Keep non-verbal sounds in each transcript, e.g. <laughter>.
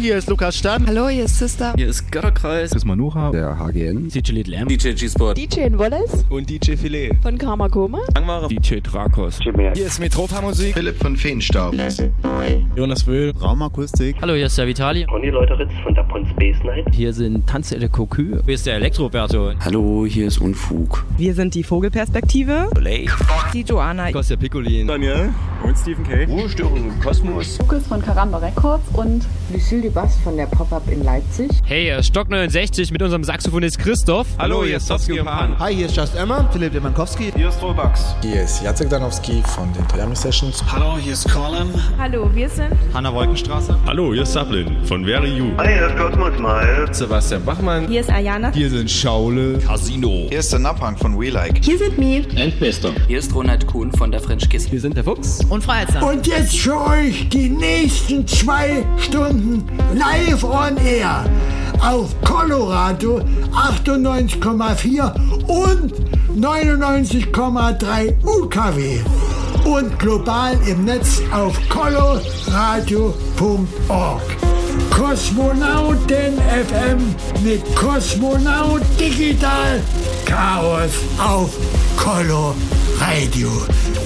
Hier ist Lukas Stamm. Hallo, hier ist Sister. Hier ist Götterkreis. Hier ist Manuha. Der HGN. DJ Little M. DJ G-Sport. DJ Wallace. Und DJ Filet. Von Karma Koma. Langware. DJ Drakos. Hier ist Metropa Musik. Philipp von Feenstaub. Jonas Wöhl. Raumakustik. Hallo, hier ist der Vitali. Und die Leute Ritz von Dapon Space Night. Hier sind Tanze de Cocu. Hier ist der Elektroberto. Hallo, hier ist Unfug. Wir sind die Vogelperspektive. Play. Die Joanna. Kostja Piccolin. Daniel. Und Stephen K. Ruhestörung im Kosmos. Lukas von Karamba Records und Lucille Dubas von der Pop-Up in Leipzig. Hey, Stock 69 mit unserem Saxophonist Christoph. Hallo, hier ist Sofsky und Pan. Hi, hier ist Just Emma. Philipp Demankowski. Hier ist Robux. Hier ist Jacek Danowski von den Triami Sessions. Hallo, hier ist Colin. Hallo, wir sind Hanna Wolkenstraße. Hallo, hier ist Sablin von Very You. Hi, hier ist Cosmos Mal. Sebastian Bachmann. Hier ist Ayana. Hier sind Schaule. Casino. Hier ist der Napang von We Like. hier sind Mi. Endbester. Hier ist Ronald Kuhn von der French Kiss. Wir sind der Fuchs. Und Freiheitssam. Und jetzt für euch die nächsten zwei Stunden live on air auf Colorado 98,4 und 99,3 UKW und global im Netz auf coloradio.org. Kosmonauten FM mit Kosmonaut Digital Chaos auf Colo Radio.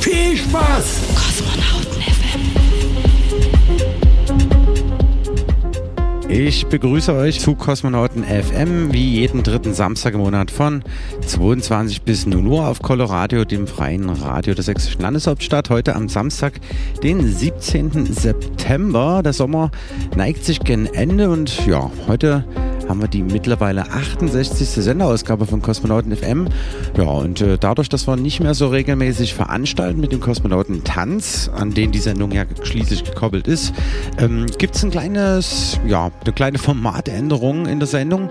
Viel Spaß! Kosmonauten Ich begrüße euch zu Kosmonauten FM, wie jeden dritten Samstag im Monat von 22 bis 0 Uhr auf Coloradio, dem freien Radio der sächsischen Landeshauptstadt. Heute am Samstag, den 17. September. Der Sommer neigt sich gen Ende und ja, heute haben wir die mittlerweile 68. Senderausgabe von Kosmonauten FM. Ja, und äh, dadurch, dass wir nicht mehr so regelmäßig veranstalten mit dem Kosmonauten Tanz, an den die Sendung ja schließlich gekoppelt ist, ähm, gibt es ein kleines, ja, eine kleine Formatänderung in der Sendung.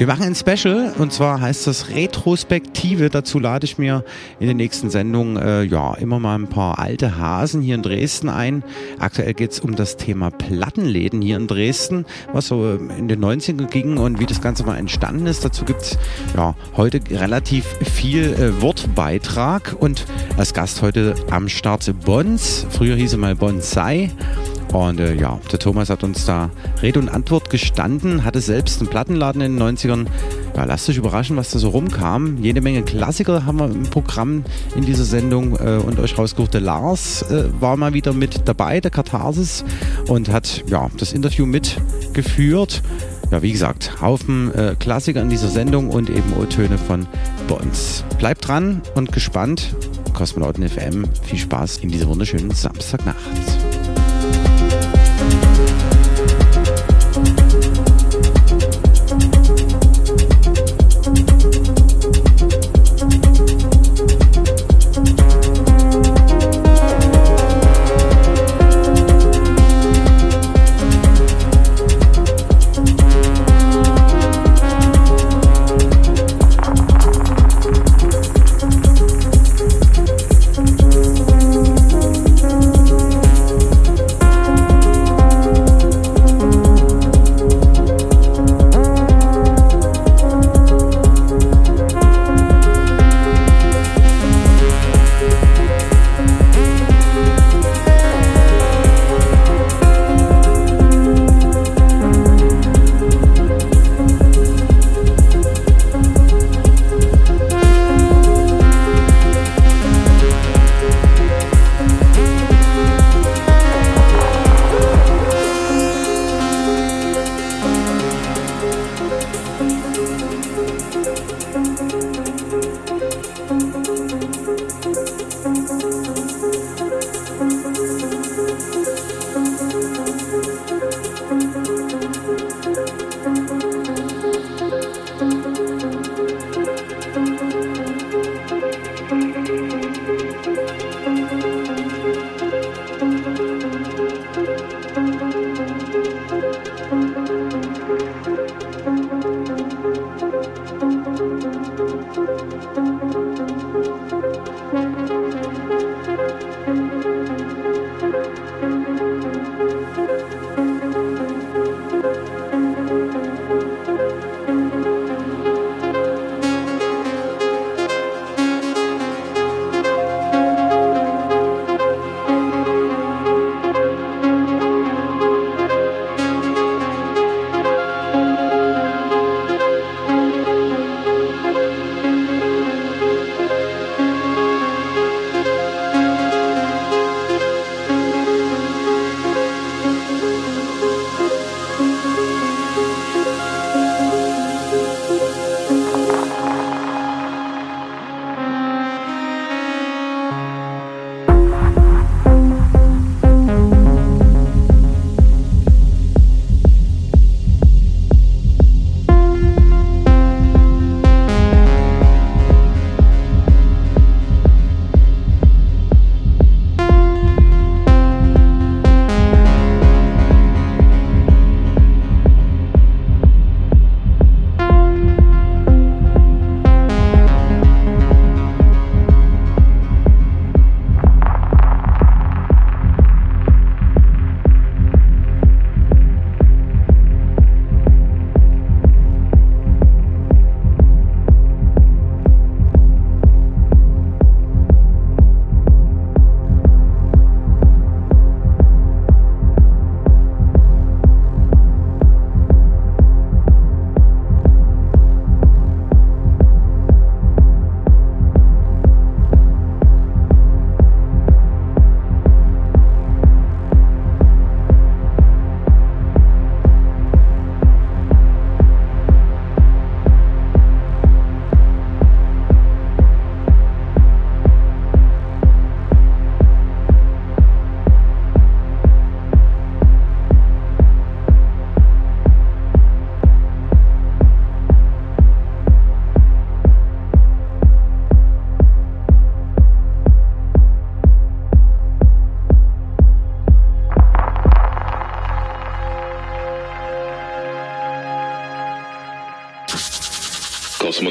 Wir machen ein Special und zwar heißt das Retrospektive. Dazu lade ich mir in den nächsten Sendungen äh, ja immer mal ein paar alte Hasen hier in Dresden ein. Aktuell geht es um das Thema Plattenläden hier in Dresden, was so in den 90ern ging und wie das Ganze mal entstanden ist. Dazu gibt es ja heute relativ viel äh, Wortbeitrag und als Gast heute am Start Bons. Früher hieß er mal Bonsai. Und äh, ja, der Thomas hat uns da Rede und Antwort gestanden, hatte selbst einen Plattenladen in den 90ern. Ja, lasst euch überraschen, was da so rumkam. Jede Menge Klassiker haben wir im Programm in dieser Sendung äh, und euch rausgesucht. Der Lars äh, war mal wieder mit dabei, der Katharsis, und hat ja das Interview mitgeführt. Ja, wie gesagt, Haufen äh, Klassiker in dieser Sendung und eben O-Töne von Bonds. Bleibt dran und gespannt. Kosmonauten FM. Viel Spaß in dieser wunderschönen Samstagnacht.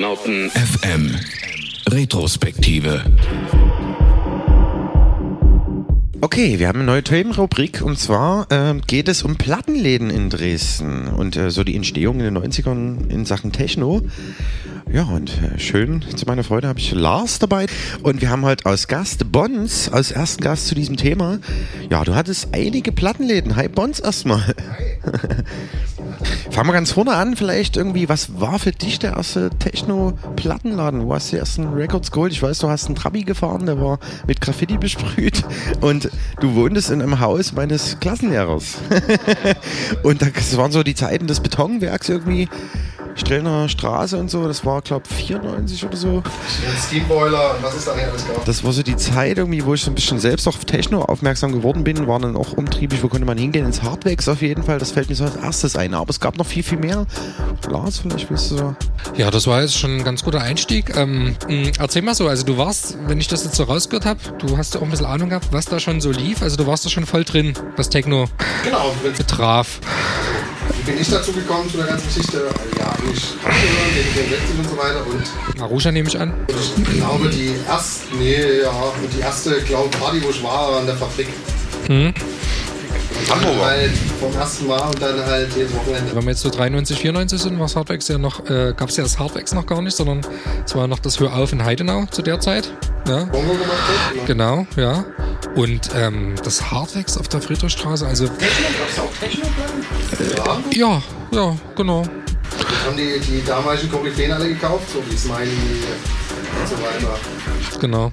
Kosmonauten FM Retrospektive. Okay, wir haben eine neue Themenrubrik und zwar äh, geht es um Plattenläden in Dresden und äh, so die Entstehung in den 90ern in Sachen Techno. Ja, und äh, schön zu meiner Freude habe ich Lars dabei. Und wir haben heute als Gast Bons, als ersten Gast zu diesem Thema. Ja, du hattest einige Plattenläden. Hi Bons erstmal. <laughs> Fangen wir ganz vorne an, vielleicht irgendwie, was war für dich der erste Techno-Plattenladen? Wo hast du die ersten Records geholt? Ich weiß, du hast einen Trabi gefahren, der war mit Graffiti besprüht und du wohntest in einem Haus meines Klassenlehrers. <laughs> und das waren so die Zeiten des Betonwerks irgendwie. Strellner Straße und so, das war, glaube ich, 94 oder so. Steamboiler und was es da nicht alles gab. Das war so die Zeit irgendwie, wo ich so ein bisschen selbst auf Techno aufmerksam geworden bin, war dann auch umtriebig, wo konnte man hingehen, ins Hardwax auf jeden Fall, das fällt mir so als erstes ein, aber es gab noch viel, viel mehr. Lars, vielleicht willst du so... Ja, das war jetzt schon ein ganz guter Einstieg. Ähm, erzähl mal so, also du warst, wenn ich das jetzt so rausgehört habe, du hast ja auch ein bisschen Ahnung gehabt, was da schon so lief, also du warst da schon voll drin, was Techno genau, betraf. Wie bin ich dazu gekommen zu der ganzen Geschichte? Ja, eigentlich gegen den 60 und so weiter. Und Marusha nehme ich an. Ich glaube, die erste, nee, ja, die erste glaube Party, wo ich war, war in der Fabrik. Mhm. Hamburger. Halt vom ersten Mal und dann halt jedes Wochenende. Wenn wir jetzt so 93, 94 sind, war das Hardwax ja noch, äh, gab es ja das Hardwax noch gar nicht, sondern es war noch das Hörauf in Heidenau zu der Zeit. Ja. Bongo gemacht hat, genau. genau, ja. Und ähm, das Hardwax auf der Friedrichstraße, also. Techno? Gab es auch Techno? Ja. ja, ja, genau. Das haben die, die damaligen Koryphäen alle gekauft, so wie Smiley und so weiter. Genau.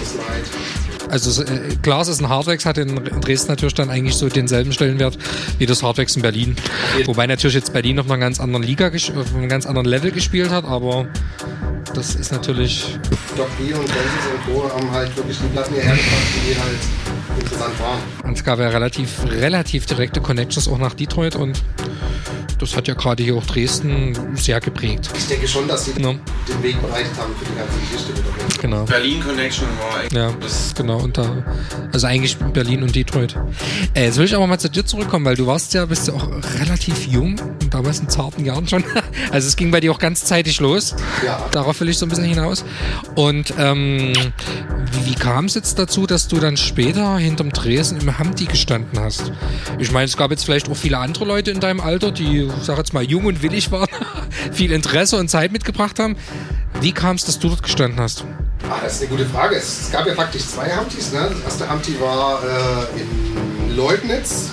Also äh, klar, es ist ein Hardwax, hat in Dresden natürlich dann eigentlich so denselben Stellenwert wie das Hardwax in Berlin. Wobei natürlich jetzt Berlin auf einer ganz anderen Liga, auf einem ganz anderen Level gespielt hat, aber das ist natürlich... Doc B und Kansas und Co. haben halt wirklich die Platten hierher gebracht, die halt interessant waren. Und es gab ja relativ, relativ direkte Connections auch nach Detroit und das hat ja gerade hier auch Dresden sehr geprägt. Ich denke schon, dass sie ja. den Weg bereitet haben für die ganze Geschichte. Genau. Berlin Connection war eigentlich. Ja, das genau. Und da, also eigentlich Berlin und Detroit. Äh, jetzt will ich aber mal zu dir zurückkommen, weil du warst ja, bist ja auch relativ jung und damals in zarten Jahren schon. <laughs> Also es ging bei dir auch ganz zeitig los. Ja. Darauf will ich so ein bisschen hinaus. Und ähm, wie, wie kam es jetzt dazu, dass du dann später hinterm Tresen im Hamdi gestanden hast? Ich meine, es gab jetzt vielleicht auch viele andere Leute in deinem Alter, die, sag jetzt mal, jung und willig waren, <laughs> viel Interesse und Zeit mitgebracht haben. Wie kam es, dass du dort gestanden hast? Ah, das ist eine gute Frage. Es gab ja faktisch zwei Hamtis. Ne? Das erste Hamti war äh, in Leubnitz.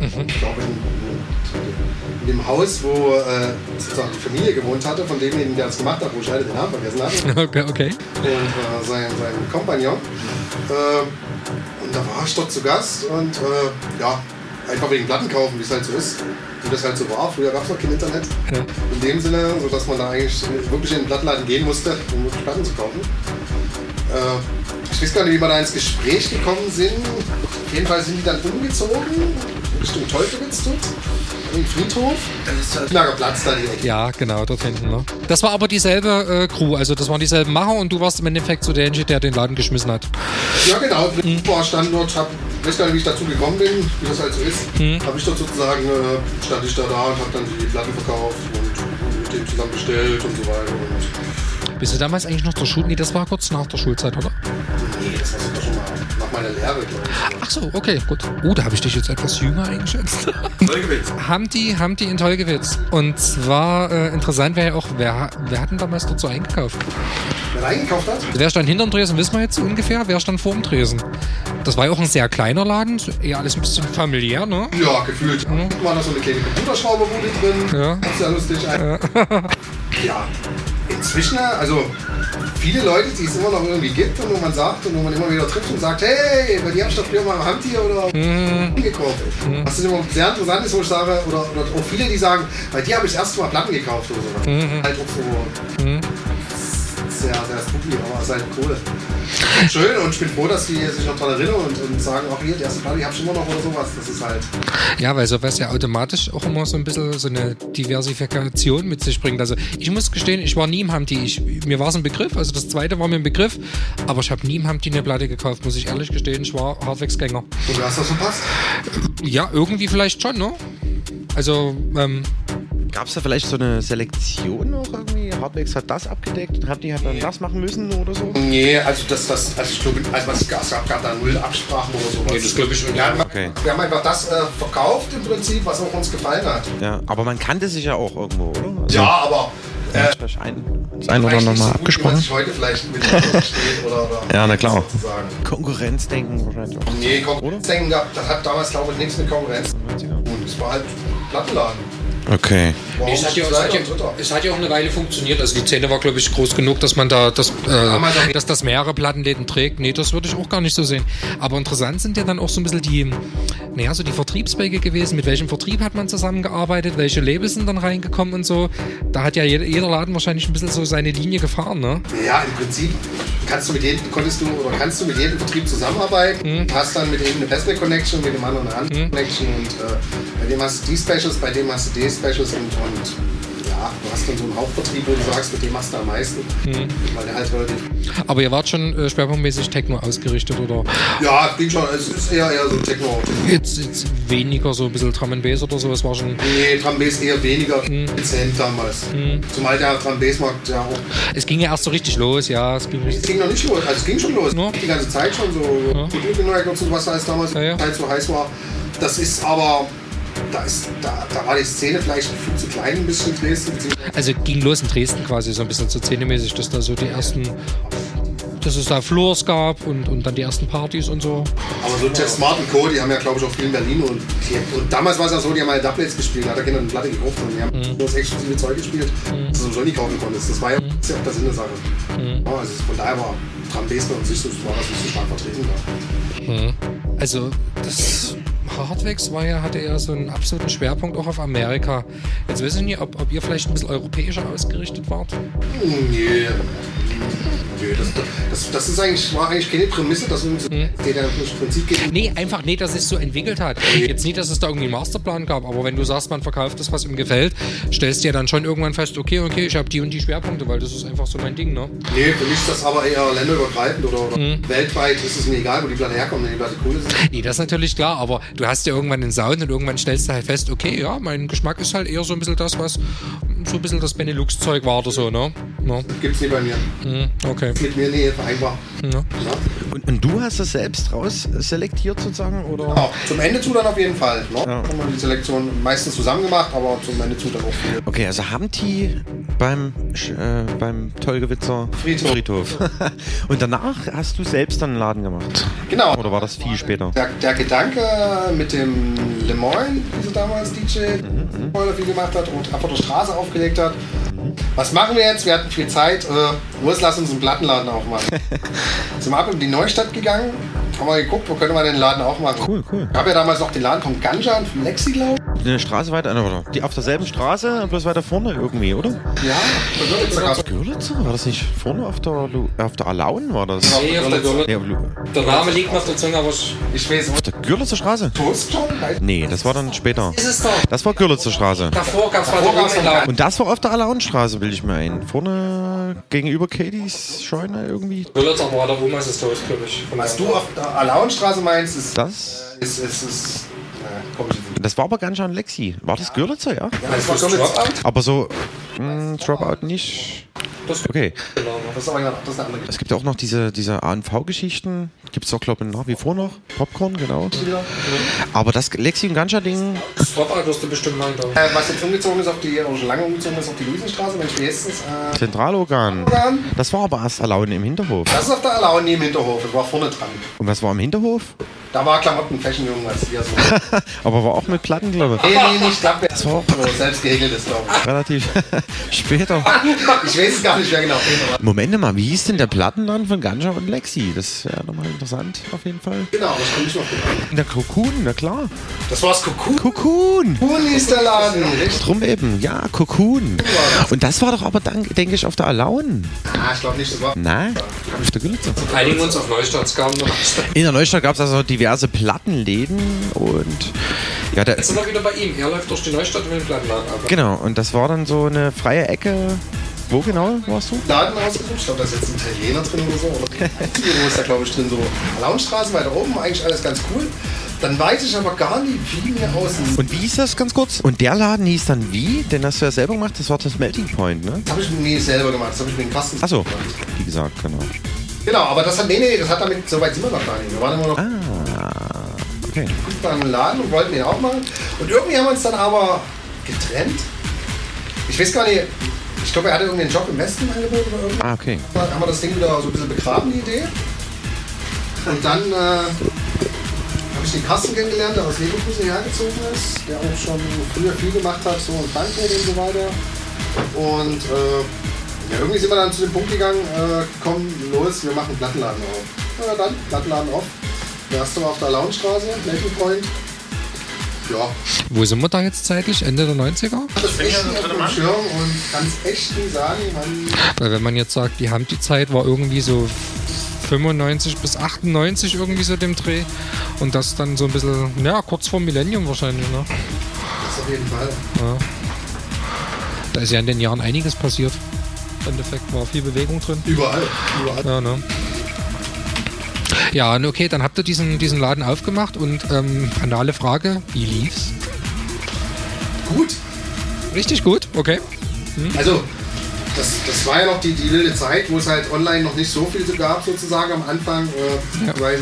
Mhm. Ich glaube, in, in, dem Haus, wo äh, die Familie gewohnt hatte, von demjenigen, der das gemacht hat, wo ich leider den Namen vergessen habe. <laughs> Okay, okay. Und äh, sein, sein Kompagnon. Äh, und da war ich dort zu Gast und äh, ja, einfach wegen Platten kaufen, wie es halt so ist. Wie das halt so war. Früher gab es noch kein Internet. Ja. In dem Sinne, sodass man da eigentlich wirklich in den Plattenladen gehen musste, um Platten zu kaufen. Äh, ich weiß gar nicht, wie wir da ins Gespräch gekommen sind. Auf jeden Fall sind die dann umgezogen Richtung Teufelwitz dort. Im Friedhof. Das ist der Platz da direkt. Ja, genau, dort hinten. Ne? Das war aber dieselbe äh, Crew, also das waren dieselben Macher und du warst im Endeffekt so derjenige, der den Laden geschmissen hat. Ja, genau. Ich war Standort, hab, weiß gar nicht, wie ich dazu gekommen bin, wie das halt so ist. Mhm. Habe ich dort sozusagen, äh, stand ich da da und habe dann die Platten verkauft und mit dem zusammen bestellt und so weiter. Und Bist du damals eigentlich noch zur Schule? Nee, das war kurz nach der Schulzeit, oder? Nee, das war sogar schon mal nach meiner Lehre, glaube ich. Ach so, okay, gut. Oh, da habe ich dich jetzt etwas jünger eingeschätzt. Tolgewitz. <laughs> Hamdi, Hamdi in Tolgewitz. Und zwar äh, interessant wäre ja auch, wer, wer hat denn damals dort so eingekauft? Wer eingekauft hat? Wer stand hinterm Tresen, wissen wir jetzt ungefähr. Wer stand vor dem Tresen? Das war ja auch ein sehr kleiner Laden, eher alles ein bisschen familiär, ne? Ja, gefühlt. Mhm. War da so eine kleine Computerschrauberbude drin. Ja. Ist ja lustig. Ja. <laughs> ja. Inzwischen, also viele Leute, die es immer noch irgendwie gibt und wo man sagt und wo man immer wieder trifft und sagt, hey, bei dir hab ich doch früher mal am Handtier oder Mhm. gekauft. Was immer sehr interessant ist, wo ich sage, oder, oder auch viele, die sagen, bei dir habe ich das erste Mal Platten gekauft oder so. Mhm. Halt auch so Mhm. Sehr, sehr spooky, aber es ist halt cool. Schön und ich bin froh, dass die sich noch daran erinnern und, und sagen, auch hier, die erste Platte, die hab ich immer noch oder sowas. Das ist halt. Ja, weil sowas ja automatisch auch immer so ein bisschen so eine Diversifikation mit sich bringt. Also ich muss gestehen, ich war nie im Hamdi. Ich, mir war es ein Begriff, also das zweite war mir ein Begriff, aber ich habe nie im Hamdi eine Platte gekauft, muss ich ehrlich gestehen. Ich war Hardwax-Gänger. Und du hast das verpasst? Ja, irgendwie vielleicht schon, ne? Also, ähm, Gab es da vielleicht so eine Selektion noch irgendwie? Hardwax hat das abgedeckt und die halt dann das machen müssen oder so? Nee, also das, das, also ich glaube, also es gab, es gab da null Absprachen oder sowas. Nee, das glaube ich schon. Wir haben, Okay. wir haben einfach das äh, verkauft im Prinzip, was auch uns gefallen hat. Ja, aber man kannte sich ja auch irgendwo, oder? Also, Ja, aber ja, vielleicht ein, das ein oder vielleicht noch nicht mal so gut, abgesprochen. sich heute vielleicht mit oder, oder Ja, na klar. sozusagen. Konkurrenzdenken wahrscheinlich auch. Nee, Konkurrenzdenken gab, das hat damals glaube ich nichts mit Konkurrenz. Und es war halt Plattenladen. Okay. Warum Es hat, ja, es, hat ja, es hat ja auch eine Weile funktioniert. Also die Szene war, glaube ich, groß genug, dass man da, das, äh, dass das mehrere Plattenläden trägt. Nee, das würde ich auch gar nicht so sehen. Aber interessant sind ja dann auch so ein bisschen die, naja, so die Vertriebswege gewesen. Mit welchem Vertrieb hat man zusammengearbeitet? Welche Labels sind dann reingekommen und so? Da hat ja jeder, jeder Laden wahrscheinlich ein bisschen so seine Linie gefahren, ne? Ja, im Prinzip kannst du mit jedem, konntest du oder kannst du mit jedem Vertrieb zusammenarbeiten, hast dann mit dem eine bessere Connection, mit dem anderen eine andere Connection und äh, bei dem hast du die Specials, bei dem hast du die Specials und, und ja, du hast dann so einen Hauptvertrieb, wo du sagst, mit dem hast du am meisten, weil der halt relativ, Aber ihr wart schon äh, schwerpunktmäßig Techno ausgerichtet, oder? ja, ging schon, es ist eher, eher so Techno. Jetzt, jetzt weniger so ein bisschen Drum and Bass oder so, es war schon... Nee, Drum Bass eher weniger dezent damals. Zumal der Drum Bass Markt ja auch Es ging ja erst so richtig los, ja. Es ging Es ging noch nicht los, also es ging schon los. Ja. Die ganze Zeit schon so. Ja. Die und so, was als damals Ja, ja. Zeit so heiß war. Das ist aber, da, ist, da, da war die Szene vielleicht viel zu klein ein bisschen in Dresden. Also ging los in Dresden quasi so ein bisschen so szenemäßig, dass da so die ersten, dass es da Floors gab und, und dann die ersten Partys und so. Aber so Jeff Smart und Co., die haben ja glaube ich auch viel in Berlin und, die, und damals war es ja so, die haben halt Doublets gespielt, da hat der Kinder eine Platte gekauft und die haben Mhm. nur das exklusive Zeug gespielt, das du so nie kaufen konntest. Das war ja, das ist ja auch der Sinn der Sache. Mhm. Ja, also von daher war Drum Bass bei uns nicht so, war das nicht so stark vertreten da. Mhm. Also das Hardwax war ja, hatte ja so einen absoluten Schwerpunkt auch auf Amerika. Jetzt ich nicht, ob, ob ihr vielleicht ein bisschen europäischer ausgerichtet wart. Nee. Nee, das, das, das ist eigentlich, war eigentlich keine Prämisse, dass uns Mhm. im Prinzip geht Nee, einfach nicht, dass es so entwickelt hat. Jetzt nicht, dass es da irgendwie einen Masterplan gab, aber wenn du sagst, man verkauft das, was ihm gefällt, stellst du ja dann schon irgendwann fest, okay, okay, ich habe die und die Schwerpunkte, weil das ist einfach so mein Ding, ne? Nee, für mich ist das aber eher länderübergreifend oder, oder weltweit ist es mir egal, wo die Platte herkommt, wenn die Platte cool ist. Nee, das ist natürlich klar, aber du hast ja irgendwann den Sound und irgendwann stellst du halt fest, okay, ja, mein Geschmack ist halt eher so ein bisschen das, was so ein bisschen das Benelux-Zeug war oder so, ne? Ja. Gibt's nie bei mir. Mhm, okay. Ist mit mir nie vereinbar. Ja. Ja. Und, und du hast das selbst raus selektiert sozusagen, oder? Genau. Zum Ende zu dann auf jeden Fall. Ne? Ja. Haben wir die Selektion meistens zusammen gemacht, aber zum Ende zu dann auch viel. Okay, also haben die beim, Sch- äh, beim Tollgewitzer Friedhof. Friedhof. <laughs> und danach hast du selbst dann einen Laden gemacht. Genau. Oder war das viel später? Der, der Gedanke mit dem Lemoyne, wie sie damals DJ Mhm, Spoiler viel gemacht hat und einfach der Straße aufgelegt hat. Was machen wir jetzt? Wir hatten viel Zeit. Äh, Urs, lass uns einen Plattenladen aufmachen. <laughs> Sind wir ab in die Neustadt gegangen, haben wir geguckt, wo können wir den Laden aufmachen. Cool, cool. Ich habe ja damals noch den Laden von Ganja und von Lexi, glaube Eine Straße weiter, oder? Die auf derselben Straße, bloß weiter vorne irgendwie, oder? Ja, sogar. Görlitzer? War das nicht vorne auf der, Lu auf der Alaun war das? Nee, auf der Görlitzer. Ja, Lu- Der Name liegt mir auf der Zunge, aber ich Ich weiß auf der Görlitzer Straße? Toast schon? Nee, das war dann später. ist es doch. Das war Görlitzer Straße. Davor gab es mal gab's den noch Laden. Und das war auf der Alaunstraße, bilde ich mir ein. Vorne gegenüber Katie's Scheune irgendwie. Görlitzer war der Omas ist Toast, glaube ich. Was du auf der Alauenstraße meinst, ist. Das? ist, ist, ist Das war aber ganz schön Lexi. War das Görlitzer, ja? Ja, das war Dropout? Aber so, mh, Dropout nicht. Das Okay. Das ist aber ja- das ist eine andere Es gibt ja auch noch diese, diese ANV-Geschichten. Gibt es doch, glaube ich, nach wie vor noch. Popcorn, genau. Geschichte. Aber das Lexi und Ganscha-Ding, Das Dropout wirst du bestimmt ich. Äh, was jetzt umgezogen ist auf die, oder schon lange umgezogen ist auf die Luisenstraße, heißt das? Äh, Zentralorgan. Organ. Das war aber erst Alaun im Hinterhof. das ist auf der Alauni im Hinterhof, das war vorne dran. Und was war im Hinterhof? Da war Klamotten, Fashion, irgendwas. Hier so. <laughs> aber war auch mit Platten, glaube ich. nee, nee, nicht Klappe. Das war auch selbst gehäkeltes, glaube relativ <laughs> später. ich. Ich weiß es gar nicht mehr genau. Moment mal, wie hieß denn der Plattenladen von Ganja und Lexi? Das wäre nochmal interessant, auf jeden Fall. Genau, das komme ich noch gut. Der Cocoon, na klar. Das war das Cocoon. Cocoon! Cocoon ist der Laden. Drum eben, ja, Cocoon. Und das war doch aber, denke ich, auf der Alaun. Ah, ich glaube nicht, das war. Nein, auf der Gülitzer. Einigen uns auf Neustadt, kam noch. In der Neustadt gab es also diverse Plattenläden und ja, der, Jetzt sind wir wieder bei ihm. Er läuft durch die Neustadt und will den Plattenladen genau, und das war dann so eine freie Ecke Wo genau warst du? Laden ausgesucht. Ich glaube, da ist jetzt ein Italiener drin oder so. Oder Tiro ist da, glaube ich, drin. So Launstraße weiter oben, eigentlich alles ganz cool. Dann weiß ich aber gar nicht, wie mir außen. Und wie hieß das ganz kurz? Und der Laden hieß dann wie? Den hast du ja selber gemacht, das war das Melting Point, ne? Das habe ich mir selber gemacht, das habe ich mit dem Kasten Achso, wie gesagt, genau. Genau, aber das hat, nee, nee, das hat damit, so weit sind wir noch gar nicht. Wir waren immer noch Ah, okay. beim Laden und wollten den auch machen. Und irgendwie haben wir uns dann aber getrennt. Ich weiß gar nicht, ich glaube, er hatte irgendeinen Job im Westen angeboten oder irgendwas. Ah, okay. Dann haben wir das Ding wieder so ein bisschen begraben, die Idee. Und dann äh, habe ich den Carsten kennengelernt, der aus Leverkusen hergezogen ist, der auch schon früher viel gemacht hat, so in Frankfurt und so weiter. Und äh, ja, irgendwie sind wir dann zu dem Punkt gegangen, äh, komm, los, wir machen einen Plattenladen auf. Ja, dann, Plattenladen auf. Der erste war auf der Launstraße, Melting Point. Ja, Wo sind wir da jetzt zeitlich? Ende der 90er? das ist echt nicht auf dem Schirm und kann es echt nicht sagen, man Weil wenn man jetzt sagt, die Hamdi-Zeit war irgendwie so 95 bis 98 irgendwie so dem Dreh und das dann so ein bisschen, ja, kurz vor Millennium wahrscheinlich, ne? das auf jeden Fall. Ja. Da ist ja in den Jahren einiges passiert. Im Endeffekt war viel Bewegung drin. Überall, überall. Ja, ne? Ja, okay, dann habt ihr diesen, diesen Laden aufgemacht und ähm, banale Frage, wie lief's? Gut. Richtig gut, okay. Also, das, das war ja noch die, die wilde Zeit, wo es halt online noch nicht so viel gab, sozusagen am Anfang, äh, weil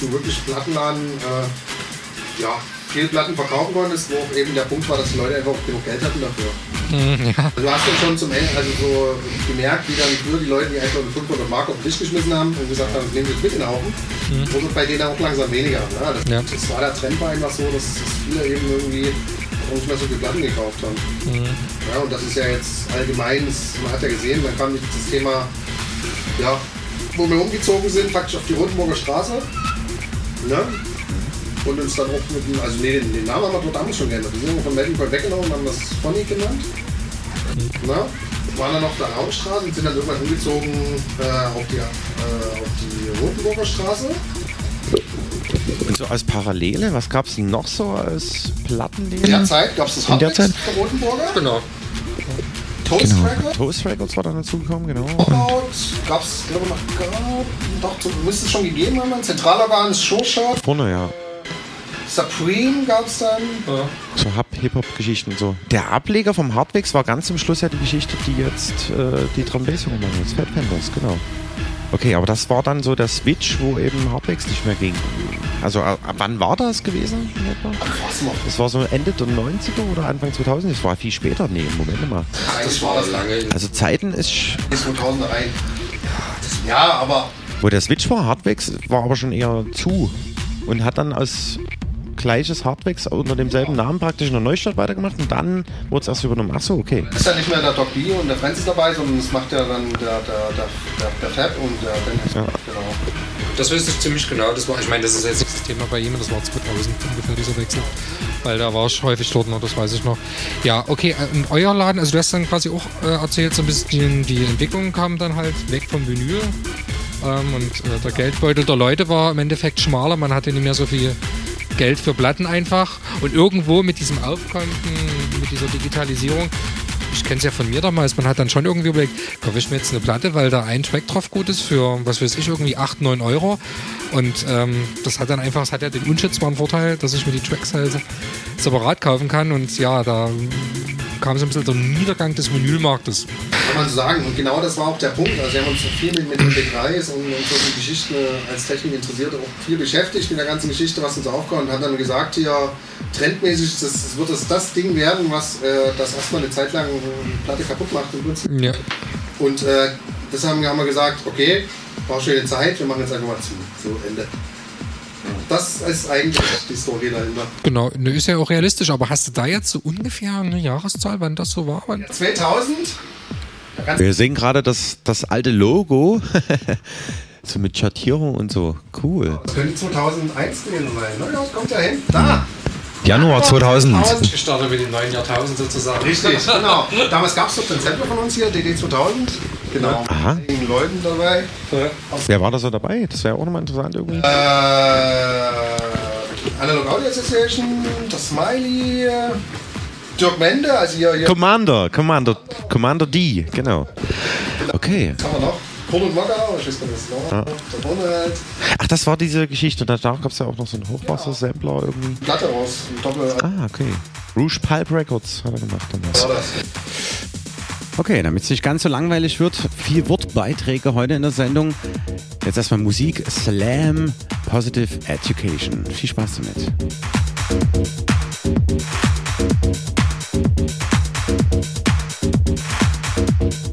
du wirklich Plattenladen, äh, ja, viele Platten verkaufen konntest, wo auch eben der Punkt war, dass die Leute einfach auch genug Geld hatten dafür. Mhm, ja. Also du hast dann schon zum Ende, also so gemerkt, wie dann früher die Leute, die einfach 500 Mark auf den Tisch geschmissen haben und gesagt haben, das nehmen wir jetzt mit in den Haufen, Mhm. wurde bei denen auch langsam weniger. Ne? Das, Ja. das war der Trend war einfach so, dass, dass viele eben irgendwie auch nicht mehr so viele Platten gekauft haben. Mhm. Ja, und das ist ja jetzt allgemein, das- man hat ja gesehen, dann kam das Thema, ja, wo wir umgezogen sind, praktisch auf die Rotenburger Straße. Ne? Und uns dann auch mit dem, also nee, den, den Namen haben wir dort damals schon geändert. Wir sind von Point weggenommen und haben das Pony genannt. Na? Waren dann auf der Raumstraße und sind dann irgendwann umgezogen äh, auf, die, äh, auf die Rotenburger Straße. Und so als Parallele, was gab es denn noch so als Plattenläden? In der Zeit gab es das In der Hardwix Zeit? der Rotenburger. Genau. Toast Genau. Records. Toast Records war dann dazugekommen, genau. Knockout gab es, glaube ich, noch gar, doch, müsste es schon gegeben haben. Zentralorgan ist Showshot. Vorne, ja. Supreme gab es dann. So Hub- Hip-Hop-Geschichten und so. Der Ableger vom Hardwix war ganz zum Schluss ja die Geschichte, die jetzt äh, die Bass machen, das Fat Pandas, genau. Okay, aber das war dann so der Switch, wo eben Hardwix nicht mehr ging. Also äh, wann war das gewesen? Das war so Ende der 90er oder Anfang 2000? Das war viel später. Nee, Moment mal. Das war das lange. Also Zeiten ist, Bis 2000 rein. Ja, aber wo der Switch war, Hardwix war aber schon eher zu und hat dann als gleiches Hardwix unter demselben Namen praktisch in der Neustadt weitergemacht und dann wurde es erst übernommen. Achso, okay. ist ja nicht mehr der Doc B und der Francis dabei, sondern es macht ja dann der, der, der, der, der Fab und der Dennis. Ja. Genau. Das wüsste ich ziemlich genau. Das war, ich meine, das ist jetzt das Thema bei ihm, das war 2000 ungefähr dieser Wechsel. Weil da war ich häufig dort noch, das weiß ich noch. Ja, okay, äh, und euer Laden, also du hast dann quasi auch äh, erzählt, so ein bisschen die Entwicklung kam dann halt weg vom Vinyl. Ähm, und äh, der Geldbeutel der Leute war im Endeffekt schmaler, man hatte nicht mehr so viel Geld für Platten einfach. Und irgendwo mit diesem Aufkommen, mit dieser Digitalisierung, ich kenne es ja von mir damals, man hat dann schon irgendwie überlegt, kaufe ich mir jetzt eine Platte, weil da ein Track drauf gut ist für, was weiß ich, irgendwie 8, 9 Euro. Und ähm, das hat dann einfach, es hat ja den unschätzbaren Vorteil, dass ich mir die Tracks halt separat kaufen kann. Und ja, da kam so ein bisschen der Niedergang des Vinylmarktes. Kann man so sagen. Und genau das war auch der Punkt. Also wir haben uns viel mit, mit MP3s und, und so die Geschichten äh, als Technik interessiert auch viel beschäftigt mit der ganzen Geschichte, was uns aufkommt. Und haben dann gesagt, hier trendmäßig, das, das wird das, das Ding werden, was äh, das erstmal eine Zeit lang die Platte kaputt macht im Prinzip. Ja. Und äh, deshalb haben wir gesagt, okay, du eine Zeit, wir machen jetzt einfach mal zu. So, Ende. Das ist eigentlich die Story dahinter. Genau, ne, ist ja auch realistisch, aber hast du da jetzt so ungefähr eine Jahreszahl, wann das so war? Wann? 2000? Wir sehen gerade das, das alte Logo. <laughs> so mit Schattierung und so. Cool. Das könnte 2001 gewesen sein. Ne? Ja, das kommt ja hin. Da! Januar 2000. Gestartet mit dem neuen Jahrtausend sozusagen. Richtig, <laughs> genau. Damals gab es doch den Sampler von uns hier, DD 2000. Genau. Aha. Einigen Leuten dabei. Wer war da so dabei? Das wäre auch nochmal interessant irgendwie. Äh, Analog Audio Association, das Smiley, Dirk also hier, hier. Commander, Commander, Commander D, genau. Okay. Was haben wir noch? Korn und Mokka, ich weiß gar nicht, was noch. Ja. Da vorne halt. Ach, das war diese Geschichte. Da gab es ja auch noch so einen Hochwassersampler irgendwie. Platte raus, ein Doppel. Ah, okay. Rouge Pulp Records hat er gemacht damals. War das. Okay, damit es nicht ganz so langweilig wird, viel Wortbeiträge heute in der Sendung. Jetzt erstmal Musik, Slam, Positive Education. Viel Spaß damit. Du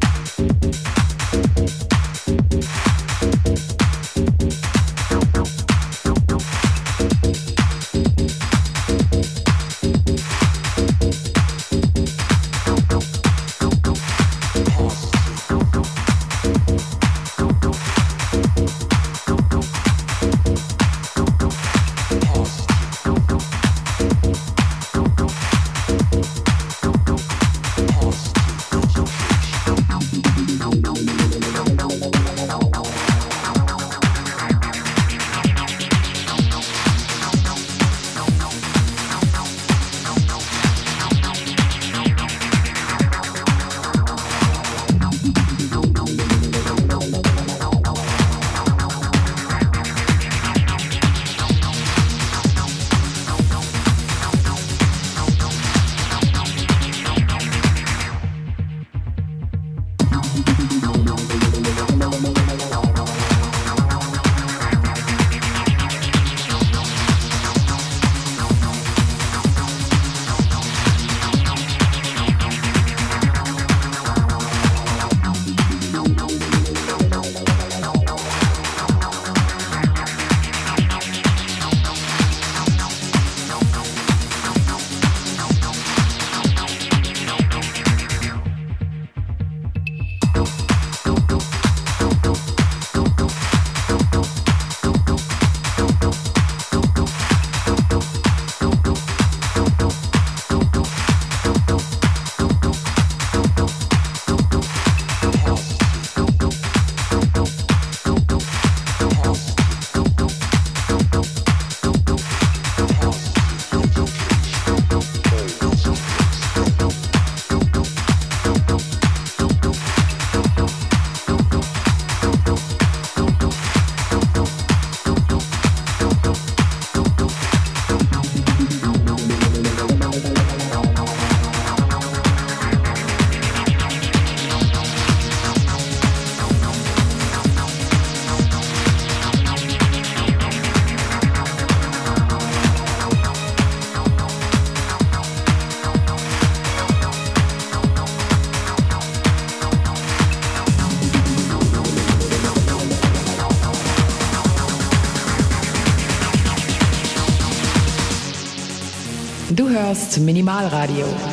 hörst Minimalradio.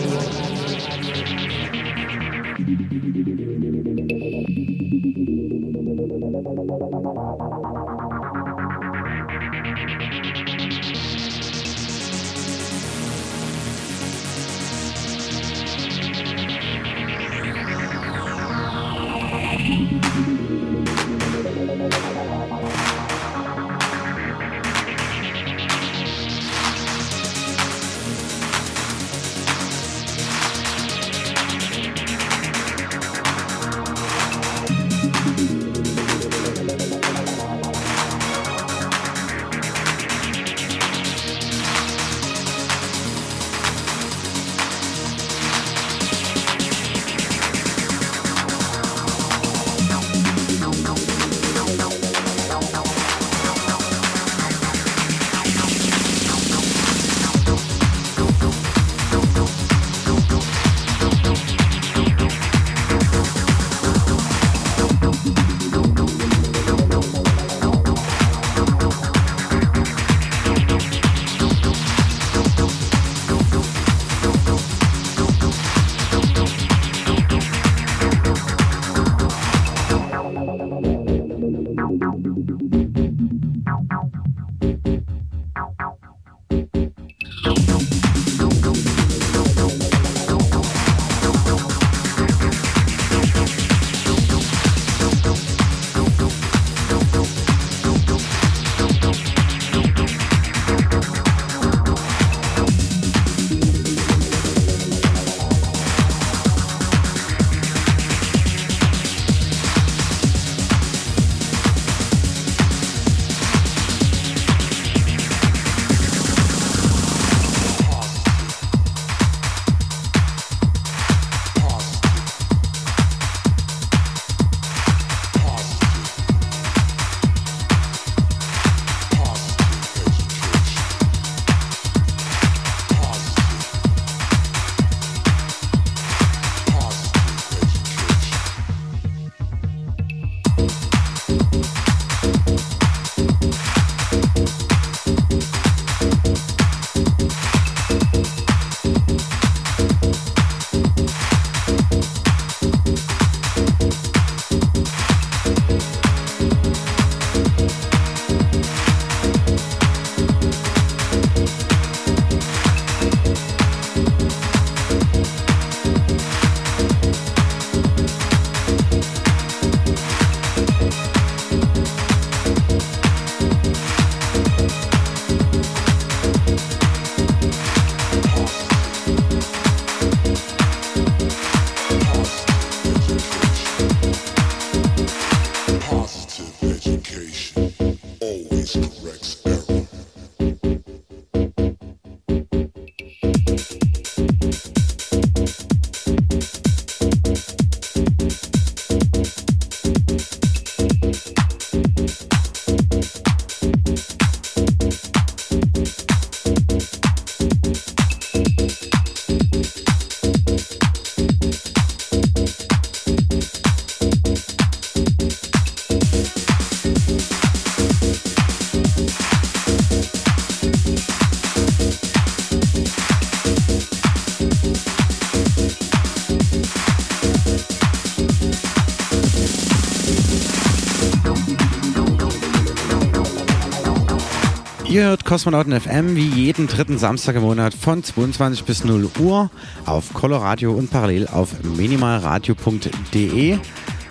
Ihr hört Kosmonauten FM wie jeden dritten Samstag im Monat von 22 bis 0 Uhr auf Coloradio und parallel auf minimalradio.de.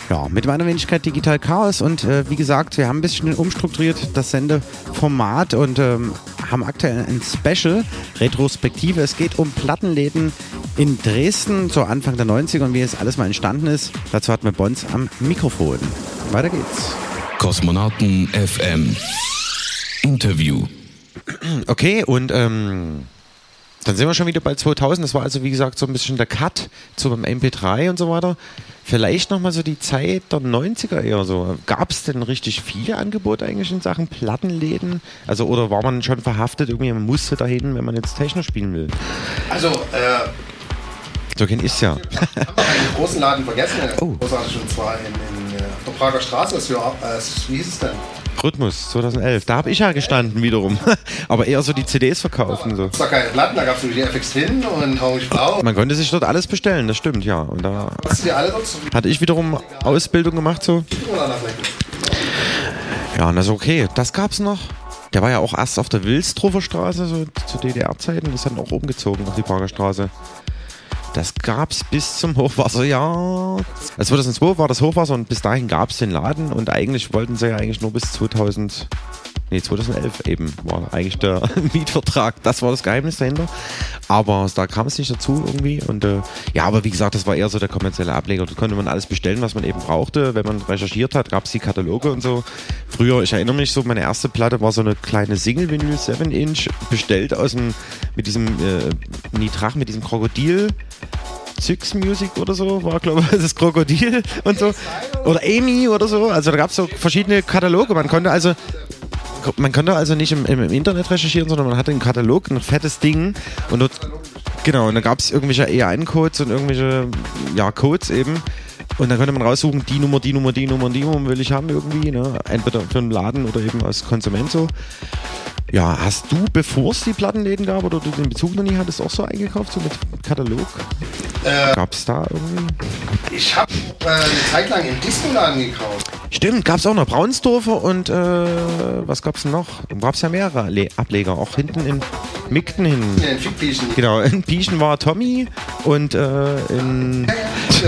Ja, mit meiner Wenigkeit Digital Chaos und äh, wie gesagt, wir haben ein bisschen umstrukturiert das Sendeformat und ähm, haben aktuell ein Special, Retrospektive. Es geht um Plattenläden in Dresden zu Anfang der 90er und wie es alles mal entstanden ist. Dazu hatten wir Bons am Mikrofon. Weiter geht's. Kosmonauten FM. Interview. Okay, und ähm, dann sind wir schon wieder bei 2000. Das war also, wie gesagt, so ein bisschen der Cut zum MP3 und so weiter. Vielleicht nochmal so die Zeit der 90er eher so. Gab es denn richtig viele Angebote eigentlich in Sachen Plattenläden? Also, oder war man schon verhaftet, irgendwie, man musste dahin, wenn man jetzt Techno spielen will? Also, äh, so kenn ich's ja. haben wir einen großen Laden vergessen, oh. großartig, und zwar in, in, äh, auf der Prager Straße. Für, äh, wie hieß es denn? Rhythmus 2011. Da habe ich ja gestanden wiederum. <laughs> Aber eher so die CDs verkaufen. So. Es war keine Platten, da gab es nur die FX Tin und Hau Blau. Man konnte sich dort alles bestellen, das stimmt, ja. Und da hatte ich wiederum Ausbildung gemacht so. Ja, und das ist okay. Das gab's noch. Der war ja auch erst auf der Wilstrofer Straße, so zu DDR-Zeiten. Das hat auch umgezogen auf die Prager Straße. Das gab's bis zum Hochwasserjahr. Also 2002 war das Hochwasser und bis dahin gab's den Laden und eigentlich wollten sie ja eigentlich nur bis 2000, nee 2011 eben war eigentlich der <laughs> Mietvertrag. Das war das Geheimnis dahinter. Aber da kam es nicht dazu irgendwie und äh, ja, aber wie gesagt, das war eher so der kommerzielle Ableger. Da konnte man alles bestellen, was man eben brauchte. Wenn man recherchiert hat, gab's die Kataloge und so. Früher, ich erinnere mich so, meine erste Platte war so eine kleine Single-Vinyl 7-Inch bestellt aus dem mit diesem äh, Nitrach, mit diesem Krokodil. Zyx Music oder so, war glaube ich <laughs> das Krokodil und so. Oder Amy oder so. Also da gab es so verschiedene Kataloge. Man konnte also man konnte also nicht im, im, Internet recherchieren, sondern man hatte einen Katalog, ein fettes Ding und dort, genau, und da gab es irgendwelche EIN-Codes und irgendwelche, ja, Codes eben. Und dann konnte man raussuchen, die Nummer, die Nummer, die Nummer, die Nummer will ich haben irgendwie, ne? Entweder für einen Laden oder eben als Konsument so. Ja, hast du, bevor es die Plattenläden gab oder du den Bezug noch nie hattest, auch so eingekauft, so mit Katalog? Äh, Gab es da irgendwie? Ich habe äh, eine Zeit lang im Discoladen gekauft. Stimmt, gab es auch noch Braunsdorfer und äh, was gab es noch? Gab es ja mehrere Le Ableger, auch hinten in Migden hin. Ja, in Fickpieschen. Genau, in Pieschen war Tommy und äh, in.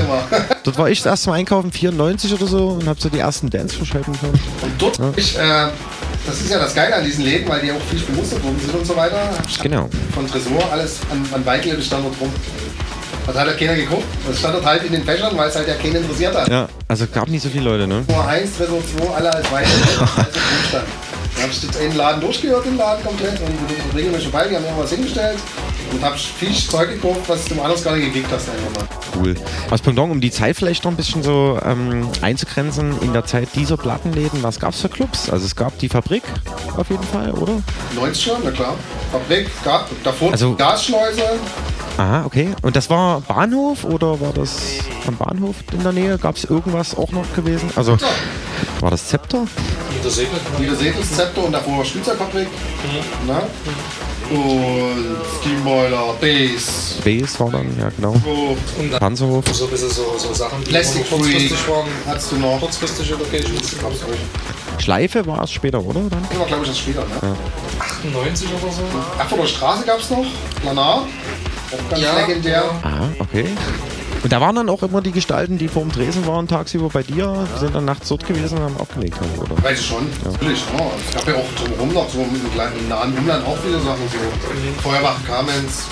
<laughs> dort war ich das erste Mal einkaufen, 94 oder so, und habe so die ersten Dance-Verschalten Und dort ja. ich, äh, das ist ja das Geile an diesen Läden, weil die auch viel bemustert worden sind und so weiter. Genau. Von Tresor, alles an, an Weigle stand dort rum. Das hat ja keiner geguckt. Das stand dort halt in den Fächern, weil es halt ja keinen interessiert hat. Ja, also gab nicht so viele Leute, ne? Tresor 1, Tresor 2, alle als Weigle. <laughs> also. Dann habe ich jetzt einen Laden durchgehört, den Laden komplett, und regelmäßig vorbei, die haben irgendwas hingestellt und habe viel Zeug gekauft, was du anders gar nicht gekriegt hast. Einfach mal. Cool. Was Pendant, um die Zeit vielleicht noch ein bisschen so ähm, einzugrenzen, in der Zeit dieser Plattenläden, was gab es für Clubs? Also es gab die Fabrik auf jeden Fall, oder? 90 schon, na klar. Fabrik, gab, davor also, Gasschleuse. Aha, okay. Und das war Bahnhof oder war das am Bahnhof in der Nähe? Gab es irgendwas auch noch gewesen? Also war das Zepter? Niedersegel. Niedersegel, Zepter und davor war Spielzeugfabrik. Mhm. Na? Und Steamboiler, Base. Base war dann, ja genau. Und Panzerhof. So ein bisschen so, so Sachen, die Plastic kurzfristig waren. Hast du noch? Kurzfristige Locations. Absolut. Schleife war es später, oder? Dann? Das war glaube ich das später, ne? Ja. 98 oder so. Erfurter Straße gab es noch. Planar. Auch ganz Ja, legendär. ja. Ah, okay. Und da waren dann auch immer die Gestalten, die vorm Tresen waren, tagsüber bei dir, sind dann nachts dort gewesen und haben aufgelegt, haben, oder? Weiß ich schon, natürlich. Ja. Es gab ja auch drumherum noch so im kleinen im nahen Umland auch viele Sachen. So Feuerbach, Kamenz.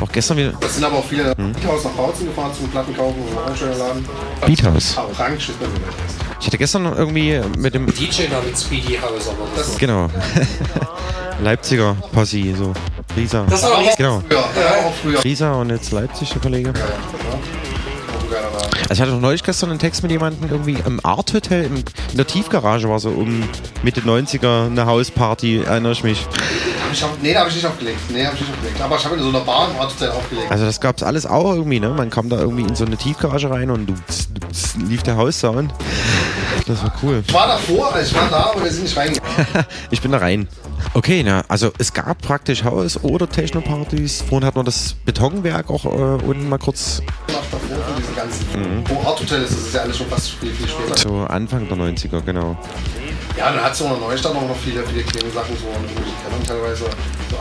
Auch gestern wieder. Das sind aber auch viele Hm. Beathaus nach Bautzen gefahren zum Platten kaufen. So ein schöner Laden. Beathaus. Orange steht bei mir. Ich hatte gestern noch irgendwie mit dem. DJ namens Speedy House, aber das, Genau. <laughs> Leipziger Posse, so. Risa. Das war auch Genau. früher. Ja, auch früher. Risa und jetzt Leipzig, der Kollege. Also ich hatte noch neulich gestern einen Text mit jemandem irgendwie im Art Hotel im, in der Tiefgarage war so um Mitte 90er eine Hausparty, erinnere ich mich. Ich hab, nee, da habe ich nicht aufgelegt. Nee, habe ich nicht aufgelegt. Aber ich habe in so einer Bar im Ortsteil aufgelegt. Also das gab's alles auch irgendwie, ne? Man kam da irgendwie in so eine Tiefgarage rein und du, lief der Haussound. Das war cool. Ich war davor, also ich war da, aber wir sind nicht reingegangen. <laughs> ich bin da rein. Okay, na, also es gab praktisch Haus- oder Techno-Partys. Vorhin hat man das Betonwerk auch äh, unten mal kurz Nach davor von diesen ganzen. Mhm. Wo Art Hotel ist, das ist ja alles schon fast viel, viel später. so Anfang der 90er, genau. Ja, dann hat es auch in der Neustadt auch noch viele, viele kleine Sachen, so in irgendwelchen Kellern teilweise. So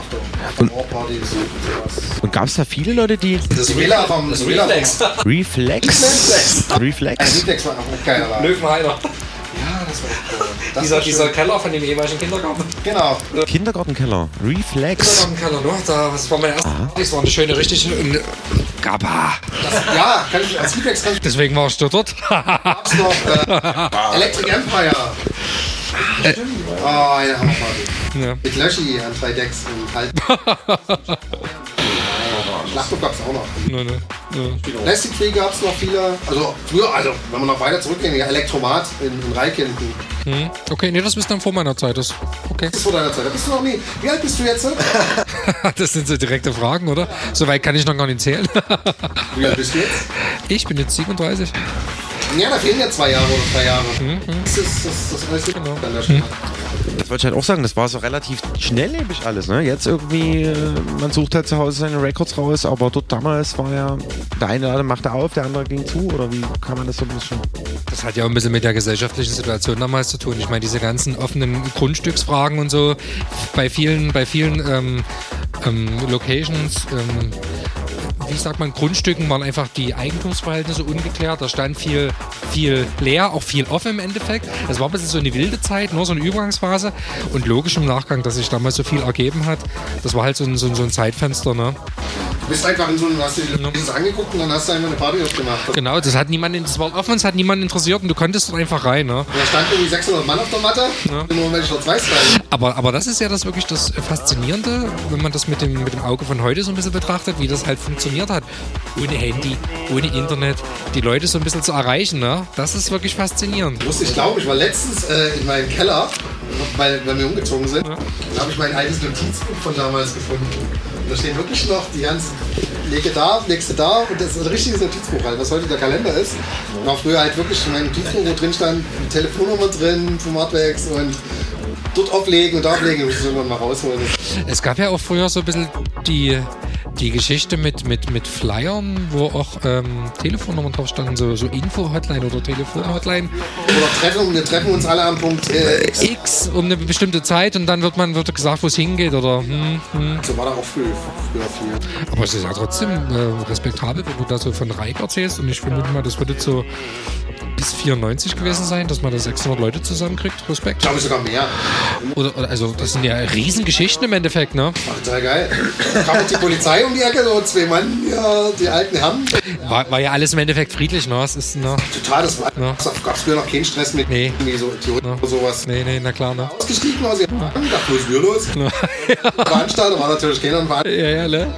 After-Partys und sowas. Und gab es da viele Leute, die. Das WLAN vom Das Reflex. vom- <laughs> Reflex? Reflex? Reflex war auch geil. aber- Löwenheider. Ja, das war echt cool. Das Dieser, dieser. Keller von dem ehemaligen Kindergarten. Genau. Kindergartenkeller. Reflex. Kindergartenkeller, ne? Da, das war meine erste Party. Das war eine schöne, richtig. Eine, Gaba. Das, ja, kann ich, als Reflex kann ich Deswegen war ich da dort. gab's noch äh, Electric Empire. Stimmt. Oh, eine Hammerparty. Ja. Mit Löschi an drei Decks und halt. <laughs> Schlachthof gab's auch noch. Ne, ne, ne. Plastic Free gab's noch viele. Also früher, also wenn wir noch weiter zurückgehen, ja, Elektromat in, in Reikinden. Hm. Okay, nee, das ist dann vor meiner Zeit. Das, okay. Das ist vor deiner Zeit. Da bist du noch nie. Wie alt bist du jetzt? <laughs> das sind so direkte Fragen, oder? So weit kann ich noch gar nicht zählen. Wie alt bist du jetzt? Ich bin jetzt 37. Ja, da fehlen ja zwei Jahre oder drei Jahre. Mhm, Das ist das, das alles genau. dann der Hm. Das wollte ich halt auch sagen, das war so relativ schnelllebig alles. Ne? Jetzt irgendwie, äh, man sucht halt zu Hause seine Records raus, aber dort damals war ja, der eine Laden machte auf, der andere ging zu, oder wie kann man das so ein bisschen. Das hat ja auch ein bisschen mit der gesellschaftlichen Situation damals zu tun. Ich meine, diese ganzen offenen Grundstücksfragen und so, bei vielen, bei vielen ähm, ähm, Locations, ähm, wie sagt man, Grundstücken waren einfach die Eigentumsverhältnisse ungeklärt. Da stand viel, viel leer, auch viel offen im Endeffekt. Es war ein bisschen so eine wilde Zeit, nur so eine Übergangsphase. Und logisch im Nachgang, dass sich damals so viel ergeben hat, das war halt so ein, so ein, so ein Zeitfenster. Ne? Du bist einfach in so einem, hast du dir dieses angeguckt und dann hast du einfach eine Party aufgemacht. Genau, das hat niemanden, das war offen, es hat niemanden interessiert und du konntest dort einfach rein. Ne? Da stand irgendwie 600 Mann auf der Matte. Ja. Nur ich dort weiß, rein. Aber, aber das ist ja das wirklich das Faszinierende, wenn man das mit dem, mit dem Auge von heute so ein bisschen betrachtet, wie das halt funktioniert hat. Ohne Handy, ohne Internet, die Leute so ein bisschen zu erreichen, ne? Das ist wirklich faszinierend. Ich glauben, ich war letztens äh, in meinem Keller, weil, weil wir umgezogen sind. Da habe ich mein altes Notizbuch von damals gefunden. Und da stehen wirklich noch die ganzen Lege da, legst da und das ist ein richtiges Notizbuch halt, was heute der Kalender ist. Und auch früher halt wirklich in meinem Notizbuch, wo drin stand, die Telefonnummer drin Hardwax und dort auflegen und ich das irgendwann mal rausholen. Es gab ja auch früher so ein bisschen die, die Geschichte mit, mit, mit Flyern, wo auch ähm, Telefonnummern drauf standen, so, so Info-Hotline oder Telefon-Hotline. Oder treffen, wir treffen uns alle am Punkt äh, X. X um eine bestimmte Zeit und dann wird man wird gesagt, wo es hingeht oder hm, hm. So war da auch früher, früher viel. Aber es ist ja trotzdem äh, respektabel, wenn du da so von Reik erzählst und ich vermute mal, das würde so bis 94 gewesen sein, dass man da 600 Leute zusammenkriegt. Respekt. Ich glaube sogar mehr. Oder, oder, also das sind ja Riesengeschichten im Endeffekt, ne? Ach, total geil. Da kam auch die Polizei um die Ecke, so zwei Mann, ja, die alten Herren. War, war ja alles im Endeffekt friedlich, ne? Es ist, ne? Total, das war, Ja. gab es früher noch keinen Stress mit Nee. irgendwie so Idioten Ja. oder sowas. Nee, nee, na klar, ne? Ausgestiegen war sie, dachte, wo ist wir los? <laughs> Veranstalter war natürlich keiner ein Veranstalter. Ja, ja, ne?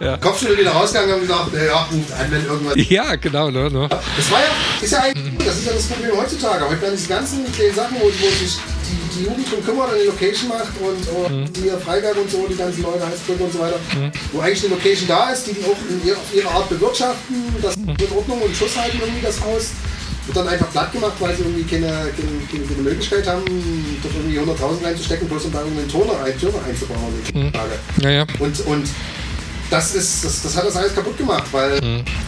Ja. Kopfschüttel wieder rausgegangen und gesagt, ja, ja, ruft an, wenn irgendwas. Ja, genau, ne? ne? Das war ja, ist ja eigentlich, das ist ja das Problem heutzutage. Heute werden diese ganzen kleinen Sachen, wo, wo sich die, die Jugend drum kümmert und die Location macht und, und die Freigabe und so, die ganzen Leute, Heißbrücke und so weiter. Wo eigentlich eine Location da ist, die die auch in ihrer, auf ihre Art bewirtschaften, das mit Ordnung und Schuss halten irgendwie das Haus. Wird dann einfach platt gemacht, weil sie irgendwie keine, keine, keine, keine Möglichkeit haben, dort irgendwie 100.000 reinzustecken, bloß um da irgendwie einen Turner, einen Turner einzubauen. Mhm. Ja, ja. Und, und das, ist, das, das hat das alles kaputt gemacht, weil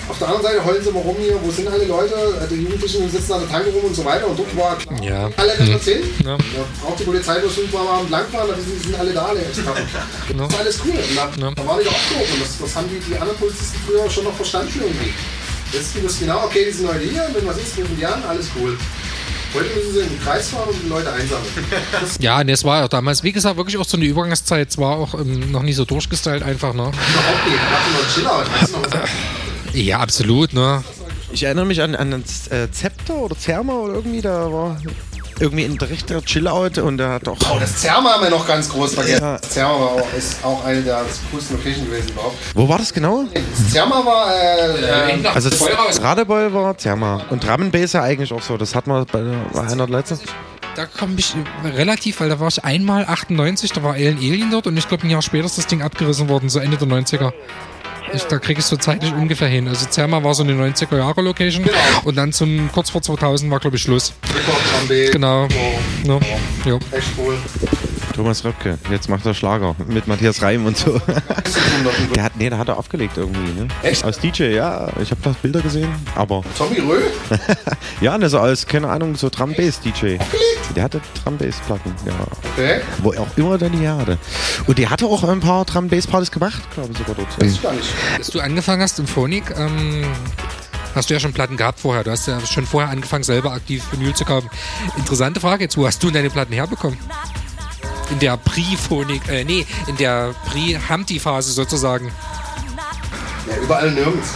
auf der anderen Seite heulen sie mal rum hier, wo sind alle Leute, äh, die Jugendlichen sitzen an der Tanke rum und so weiter und dort war klar, Ja. alle uns hin. Ja. Da braucht die Polizei bloß fünfmal mal lang fahren, da sind, sind alle da, alle. Genau. <laughs> Das ist alles cool. Und da, Ja. da war nicht aufgehoben. Und das, das haben die, die anderen Polizisten früher schon noch verstanden irgendwie. Jetzt du wusst genau, okay, die sind heute hier, wenn was ist, rufen die an, alles cool. Heute müssen sie in den Kreis fahren und die Leute einsammeln. Das <laughs> Ja, ne, es war ja damals, wie gesagt, wirklich auch so eine Übergangszeit. Es war auch ähm, noch nicht so durchgestylt einfach, ne? überhaupt nicht. Da hatten wir einen Chiller. Weißt du noch, was Ja, absolut, ne? Ich erinnere mich an, an ein äh, Zepter oder Zerma oder irgendwie, da war irgendwie ein richtiger Chillout und der hat auch. Oh, das Zerma haben wir noch ganz groß vergessen. Ja. Das Zerma war auch, ist auch eine der coolsten Locations gewesen überhaupt. Wo war das genau? Das Zerma war, äh, äh, Also das Radebeul war Zerma. Und Drum Bass ja eigentlich auch so. Das hat man bei, bei einer der letzten. Da komme ich äh, relativ, weil da war ich einmal 98, da war Alien Alien dort und ich glaube ein Jahr später ist das Ding abgerissen worden, so Ende der 90er. Ich, da kriege ich so zeitlich ungefähr hin. Also Zerma war so eine 90er Jahre Location und dann zum kurz vor 2000 war glaube ich Schluss. Genau. Ne? Ja. echt cool. Thomas Röpke, jetzt macht er Schlager mit Matthias Reim und so. <laughs> der hat, nee, der hat er aufgelegt irgendwie, ne? Echt? Als DJ, ja. Ich habe da Bilder gesehen, aber. Tommy Röhl? <laughs> ja, ne, so als, keine Ahnung, so Drum-Bass-DJ. Der hatte Drum-Bass-Platten, ja. Okay. Wo er auch immer der die hatte. Und der hatte auch ein paar Drum-Bass-Partys gemacht, glaube ich sogar dort. Weiß ich gar nicht. Als du angefangen hast im Phonik, ähm, hast du ja schon Platten gehabt vorher. Du hast ja schon vorher angefangen, selber aktiv Vinyl zu kaufen. Interessante Frage jetzt, wo hast du deine Platten herbekommen? In der Pre-Phonik, äh, nee, in der Pre-Humpty-Phase sozusagen. Ja, überall nirgends.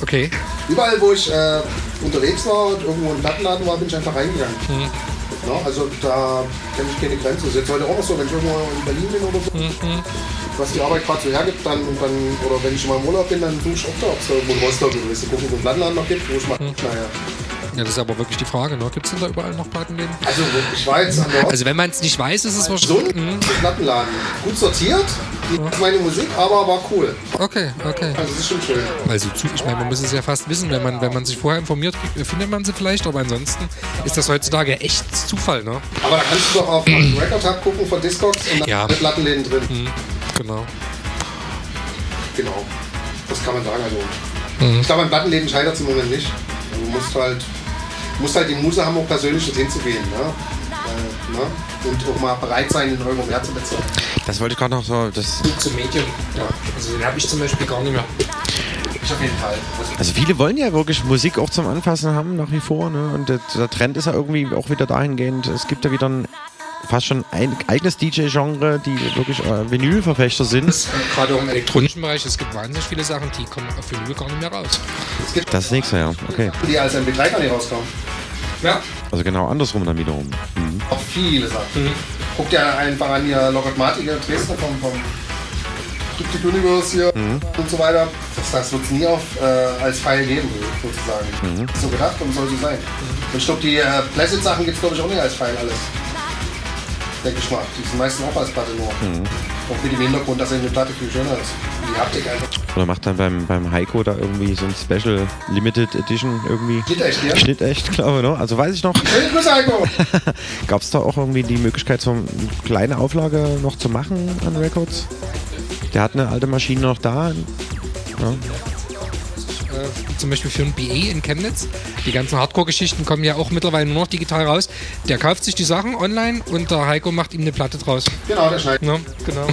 Okay. Überall, wo ich äh, unterwegs war und irgendwo im Plattenladen war, bin ich einfach reingegangen. Hm. Ja, also da kenne ich keine Grenze. Das ist jetzt heute auch noch so, wenn ich irgendwo in Berlin bin oder so, Mhm. was die Arbeit gerade so hergibt, dann, dann, oder wenn ich mal im Urlaub bin, dann suche ich auch da, ob es da irgendwo in Rostock ist, gucken, wo es einen Plattenladen noch gibt, wo ich mal, Hm. naja. Ja, das ist aber wirklich die Frage, ne? Gibt es denn da überall noch Plattenläden? Also der Also wenn man es nicht weiß, ist es so wahrscheinlich... ein Plattenladen. Gut sortiert, nicht meine Musik, aber war cool. Okay, okay. Also es ist schon schön. Also ich meine, man muss es ja fast wissen, wenn man, wenn man sich vorher informiert, findet man sie vielleicht, aber ansonsten ist das heutzutage echt Zufall, ne? Aber da kannst du doch auf Record Hub gucken von Discogs und da Ja. sind Plattenläden drin. Hm, genau. Genau. Das kann man sagen. Also Mhm. ich glaube, an Plattenläden scheitert es im Moment nicht. Du musst halt, musst halt die Muse haben, auch persönlich dorthin zu gehen. Ne? Äh, ne? Und auch mal bereit sein, den Euro mehr zu bezahlen. Das wollte ich gerade noch so. Das, Zum Medium. Ja. Also den habe ich zum Beispiel gar nicht mehr. Ich auf jeden Fall. also viele wollen ja wirklich Musik auch zum Anfassen haben, nach wie vor. Ne? Und der, der Trend ist ja irgendwie auch wieder dahingehend. Es gibt ja wieder ein fast schon ein eigenes DJ-Genre, die wirklich äh, Vinylverfechter sind. Gerade auch im elektronischen Bereich, es gibt wahnsinnig viele Sachen, die kommen auf Vinyl gar nicht mehr raus. Es gibt Das nächste, ja. Okay. die als MP3 gar nicht rauskommen. Ja. Also genau andersrum dann wiederum. Mhm. Auch viele Sachen. Guck dir einfach an hier Martin hier Dresden vom, vom Cryptic Universe hier Mhm. und so weiter. Das, das wird es nie auf, äh, als File geben, sozusagen. Mhm. Ist so gedacht und soll so sein. Und ich glaube, die äh, Placid-Sachen gibt es glaube ich auch nicht als File alles. Denke ich mal. Die sind meistens auch als Platte nur. Mhm. Auch mit dem Hintergrund, dass eine Platte viel schöner ist. Die Haptik einfach. Oder macht dann beim, beim Heiko da irgendwie so ein Special Limited Edition irgendwie. Schnittecht, ja? Schnittecht, <laughs> glaube ich, ne? Also weiß ich noch. Schöne Grüße, Heiko! <laughs> Gab es da auch irgendwie die Möglichkeit, so eine kleine Auflage noch zu machen an Records? Der hat eine alte Maschine noch da. Ja. Zum Beispiel für ein BE in Chemnitz. Die ganzen Hardcore-Geschichten kommen ja auch mittlerweile nur noch digital raus. Der kauft sich die Sachen online und der Heiko macht ihm eine Platte draus. Genau, der schneidet. Ja, genau.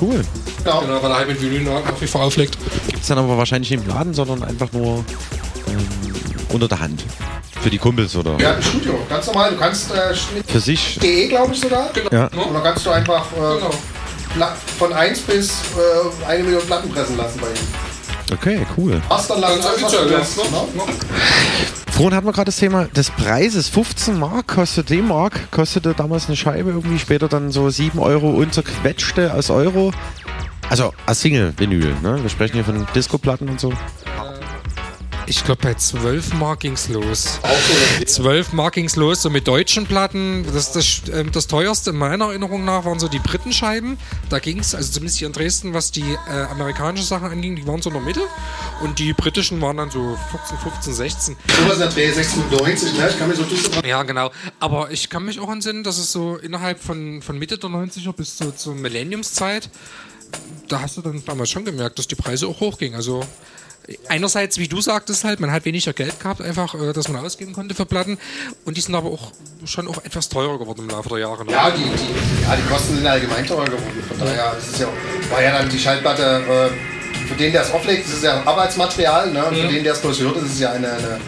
Cool. Genau. Genau, weil er halt mit Vinyl nach wie vor auflegt. Gibt es dann aber wahrscheinlich nicht im Laden, sondern einfach nur ähm, unter der Hand. Für die Kumpels oder haben ein Studio, ganz normal. Du kannst äh, für sich. DE, glaube ich sogar. Ja. Und da kannst du einfach äh, Pla- von 1 bis äh, eine Million Platten pressen lassen bei ihm. Okay, cool. Offiziell, du ja. willst, ne? Vorhin hatten wir gerade das Thema des Preises. 15 Mark kostet D-Mark, kostete damals eine Scheibe irgendwie, später dann so 7 Euro und zerquetschte als Euro. Also als Single-Vinyl, ne? Wir sprechen hier von Disco-Platten und so. Ich glaube, bei 12 Mark ging's los. 12 Mark ging's los, so mit deutschen Platten. Das, das, ähm, das teuerste in meiner Erinnerung nach waren so die Britenscheiben. Da ging's, also zumindest hier in Dresden, was die äh, amerikanischen Sachen anging, die waren so in der Mitte. Und die britischen waren dann so 14, 15, 16. Sowas in der Dreh 96, ne? Ich kann mir so düster. Ja, genau. Aber ich kann mich auch entsinnen, dass es so innerhalb von, von Mitte der 90er bis so zur Millenniumszeit, da hast du dann damals schon gemerkt, dass die Preise auch hochgingen. Also einerseits, wie du sagtest halt, man hat weniger Geld gehabt, einfach, äh, dass man ausgeben konnte für Platten. Und die sind aber auch schon auch etwas teurer geworden im Laufe der Jahre. ne? Ja, die, die, ja, die Kosten sind allgemein teurer geworden. Von daher ist es ja, war ja dann die Schallplatte, äh, für den, der es auflegt, ist es ja Arbeitsmaterial. Ne? Und für Mhm. den, der es bloß hört, ist es ja eine, eine,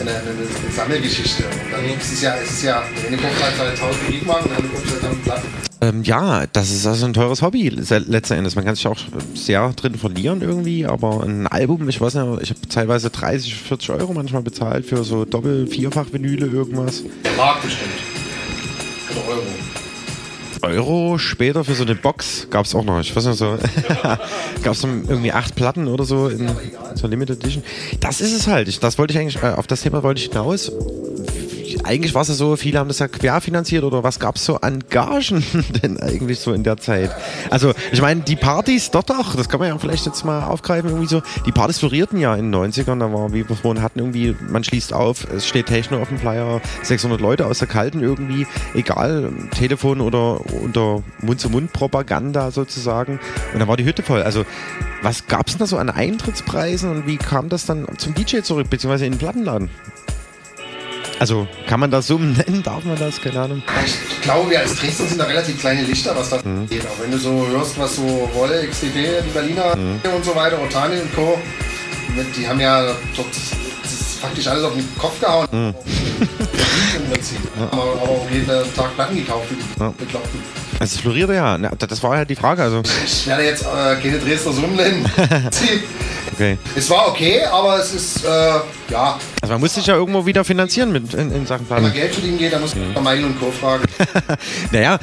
eine, eine, eine Sammelgeschichte. Und dann ist es ja, ist es ja, der eine kauft halt seine 1000 Briefmarken und der andere kauft halt dann Platten. Ähm, ja, das ist also ein teures Hobby letzten Endes. Man kann sich auch sehr drin verlieren irgendwie, aber ein Album, ich weiß nicht, ich habe teilweise 30, 40 Euro manchmal bezahlt für so Doppel-, Vierfach-Vinyle irgendwas. Der Markt bestimmt. Oder Euro. Euro später für so eine Box gab es auch noch. Ich weiß nicht so. <laughs> gab es irgendwie acht Platten oder so in so Limited Edition. Das ist es halt. Ich, das wollte ich eigentlich, äh, auf das Thema wollte ich hinaus. Eigentlich war es ja so, viele haben das ja querfinanziert oder was gab es so an Gagen <laughs> denn eigentlich so in der Zeit? Also ich meine, die Partys, doch, doch, das kann man ja vielleicht jetzt mal aufgreifen, irgendwie so, die Partys florierten ja in den 90ern, da war, wie wir vorhin hatten, irgendwie, man schließt auf, es steht Techno auf dem Flyer, 600 Leute aus der Kalten irgendwie, egal, Telefon oder unter Mund-zu-Mund-Propaganda sozusagen und dann war die Hütte voll. Also was gab es denn da so an Eintrittspreisen und wie kam das dann zum DJ zurück, beziehungsweise in den Plattenladen? Also kann man das Summen <laughs> nennen? Darf man das? Keine Ahnung. Ich glaube, wir als Dresden sind da relativ kleine Lichter, was das Mhm. geht. Auch wenn du so hörst, was so Wolle, XTD, die Berliner Mhm. und so weiter, Otani und Co., die haben ja dort faktisch alles auf den Kopf gehauen. Mhm. <laughs> Im Prinzip. Aber, aber auch jeden Tag Platten gekauft die Ja. Also es florierte ja. Das war halt die Frage. Also, <laughs> Ich werde jetzt äh, keine Dresdner Summen nennen. <laughs> okay. es war okay, aber es ist, äh, ja, Also man muss sich ja irgendwo wieder finanzieren mit, in, in Sachen wenn man. Geld verdienen geht, dann muss man Meil und Co. fragen. <laughs> Naja,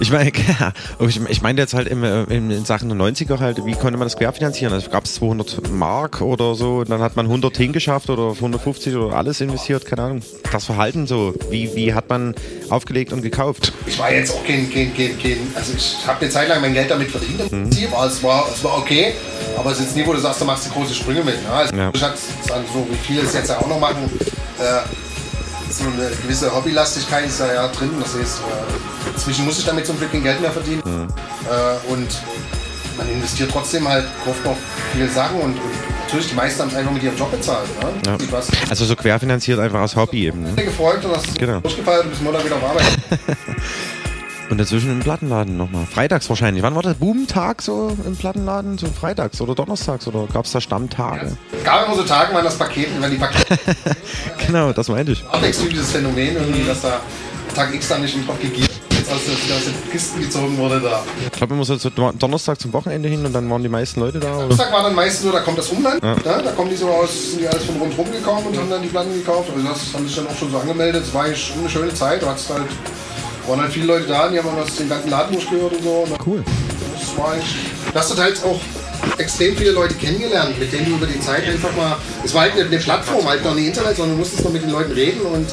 ich meine, <laughs> ich, ich meine jetzt halt im, äh, in, in Sachen der 90er halt, wie konnte man das querfinanzieren? Also gab es 200 Mark oder so, dann hat man 100 hingeschafft oder 150 oder alles investiert, keine Ahnung. Das Verhalten so, wie, wie hat man aufgelegt und gekauft? Ich war jetzt auch kein, kein, kein, kein also ich habe eine Zeit lang mein Geld damit verdient im Prinzip, aber es war, es war okay, aber es ist jetzt nie, wo du sagst, du machst du große Sprünge mit. Ne? Also Ja. ich hatte so wie viele es jetzt ja auch noch machen, äh, so eine gewisse Hobbylastigkeit ist da ja drin, das heißt, äh, inzwischen muss ich damit zum Glück kein Geld mehr verdienen äh, und man investiert trotzdem halt, kauft noch viele Sachen und, und natürlich die meisten haben es einfach mit ihrem Job bezahlt. Ne? Ja. Also so querfinanziert einfach als Hobby eben. Ne? gefreut und hast Genau. durchgefeiert und bist Mutter wieder auf Arbeit. <laughs> Und dazwischen im Plattenladen nochmal. Freitags wahrscheinlich. Wann war der Boomtag so im Plattenladen? So freitags oder donnerstags oder gab es da Stammtage? Es gab immer so Tage, wann das Paket, wenn die Pakete <laughs> Genau, das meinte ich. abwechselndes Phänomen irgendwie, dass da Tag X dann nicht im Kopf gegeben jetzt aus, der- aus den Kisten gezogen wurde da. Ich glaube immer so, so Donnerstag zum Wochenende hin und dann waren die meisten Leute da. Oder? Samstag war dann meistens so, da kommt das Umland, Ja. ne? da kommen die so aus, sind die alles von rundherum gekommen und haben dann die Platten gekauft. Also das haben sich dann auch schon so angemeldet. Es war eine schöne Zeit. Hattest halt, waren halt viele Leute da, die haben das den ganzen Laden durchgehört und so. Und Cool. Das war eigentlich, du hast halt auch extrem viele Leute kennengelernt, mit denen du über die Zeit einfach mal, es war halt eine, eine Plattform, halt noch nicht Internet, sondern du musstest noch mit den Leuten reden und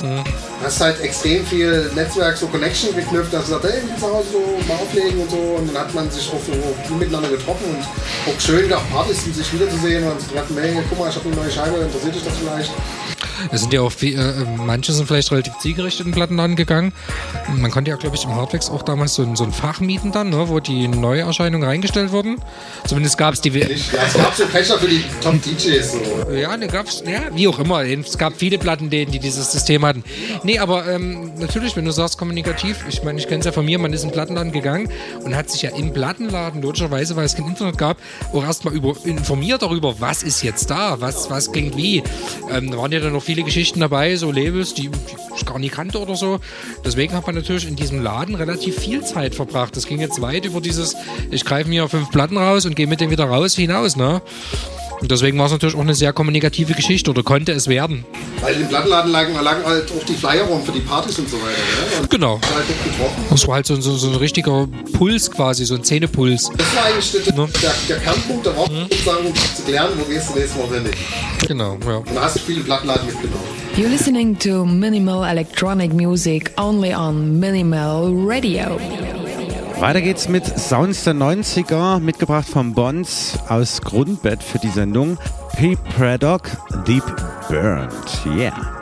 hast halt extrem viel Netzwerk, so Connection geknüpft, dass du sagst, hey, zu Hause so mal auflegen und so und dann hat man sich auch so viel miteinander getroffen und auch schön nach Partys um sich wiederzusehen und zu treffen, hey, guck mal, ich habe eine neue Scheibe, interessiert dich das vielleicht? Es sind ja auch viel, äh, manche sind vielleicht relativ zielgerichtet in den Plattenladen gegangen. Man konnte ja, glaube ich, im Hardwax auch damals so ein, so ein Fach mieten dann, ne, wo die Neuerscheinungen reingestellt wurden. Zumindest gab es die. Ja, es gab so Fächer für die Top-DJs so. Ja, ne, gab's, ja, wie auch immer. Es gab viele Plattenläden, die dieses System hatten. Nee, aber ähm, natürlich, wenn du sagst kommunikativ, ich meine, ich kenne es ja von mir, man ist in den Plattenladen gegangen und hat sich ja im Plattenladen, logischerweise, weil es kein Internet gab, auch erstmal informiert darüber, was ist jetzt da, was, was klingt wie. Ähm, da waren ja dann noch viele Geschichten dabei, so Labels, die, die ich gar nie kannte oder so. Deswegen hat man natürlich in diesem Laden relativ viel Zeit verbracht. Das ging jetzt weit über dieses, ich greife mir fünf Platten raus und gehe mit denen wieder raus hinaus, ne? Und deswegen war es natürlich auch eine sehr kommunikative Geschichte oder konnte es werden. Weil im Plattenladen lagen, lagen halt auch die Flyer rum für die Partys und so weiter. Ne? Und Genau. halt. Das war halt so, so, so ein richtiger Puls quasi, so ein Zähnepuls. Das war eigentlich der, der, der Kernpunkt darauf, sozusagen, um zu klären, wo gehst du nächstes Mal nicht. Genau, ja. Und da hast du viele Plattenladen mitgenommen. You're listening to minimal electronic music only on Minimal Radio. Weiter geht's mit Sounds der 90er, mitgebracht vom Bonds aus Grundbett für die Sendung. P. Braddock, Deep Burned. Yeah.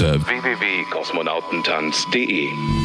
Unter www.kosmonautentanz.de.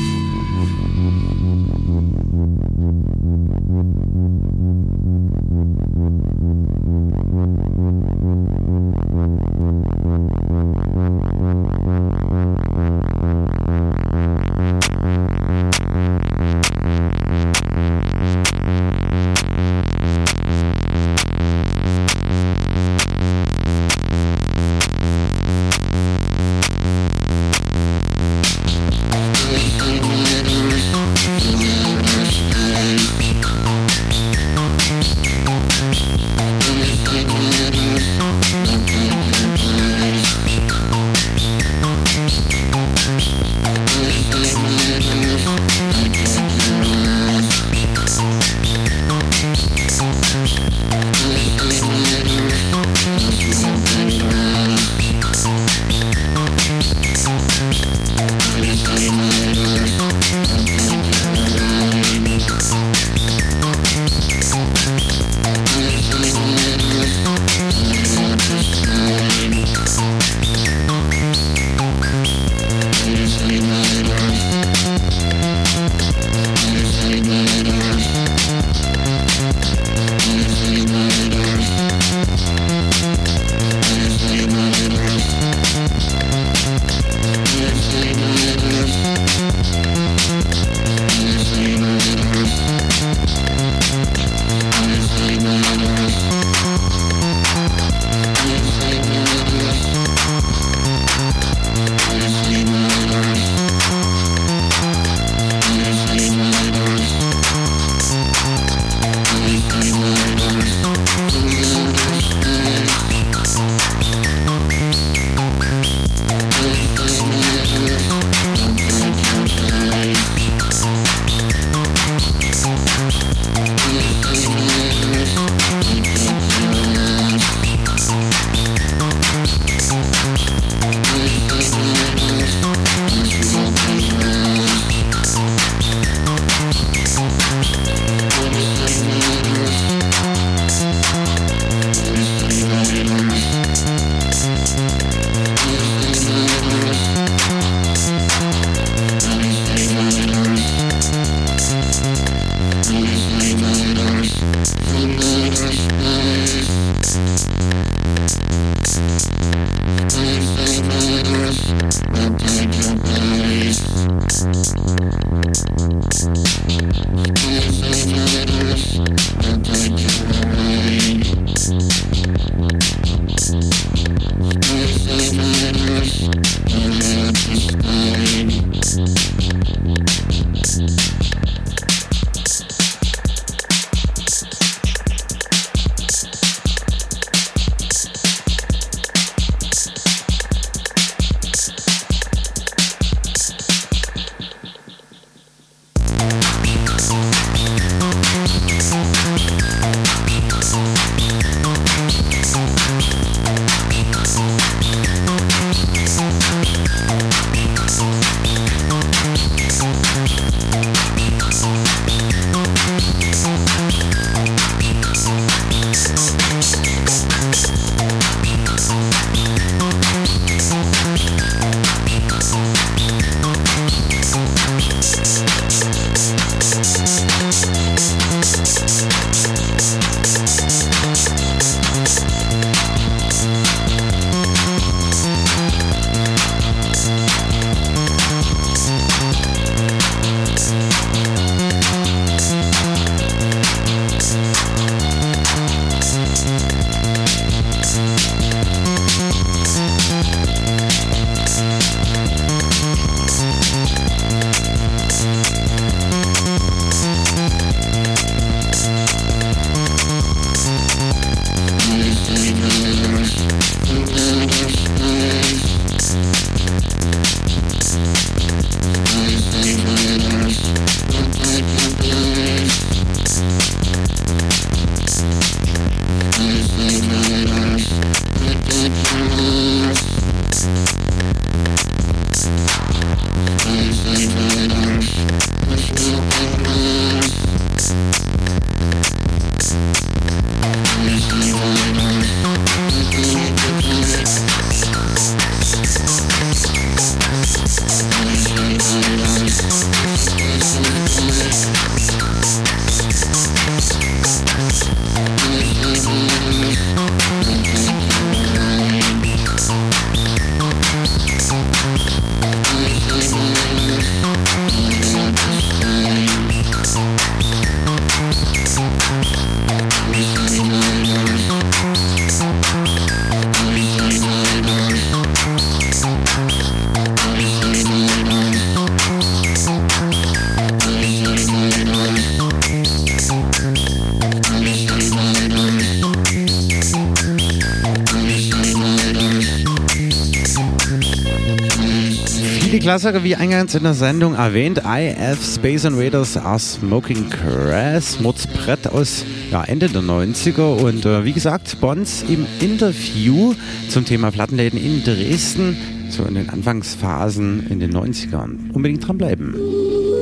Klassiker, wie eingangs in der Sendung erwähnt, IF Space Invaders are Smoking Crass, Mordsbrett aus ja, Ende der 90er und äh, wie gesagt, Bonds im Interview zum Thema Plattenläden in Dresden, so in den Anfangsphasen in den 90ern. Unbedingt dranbleiben.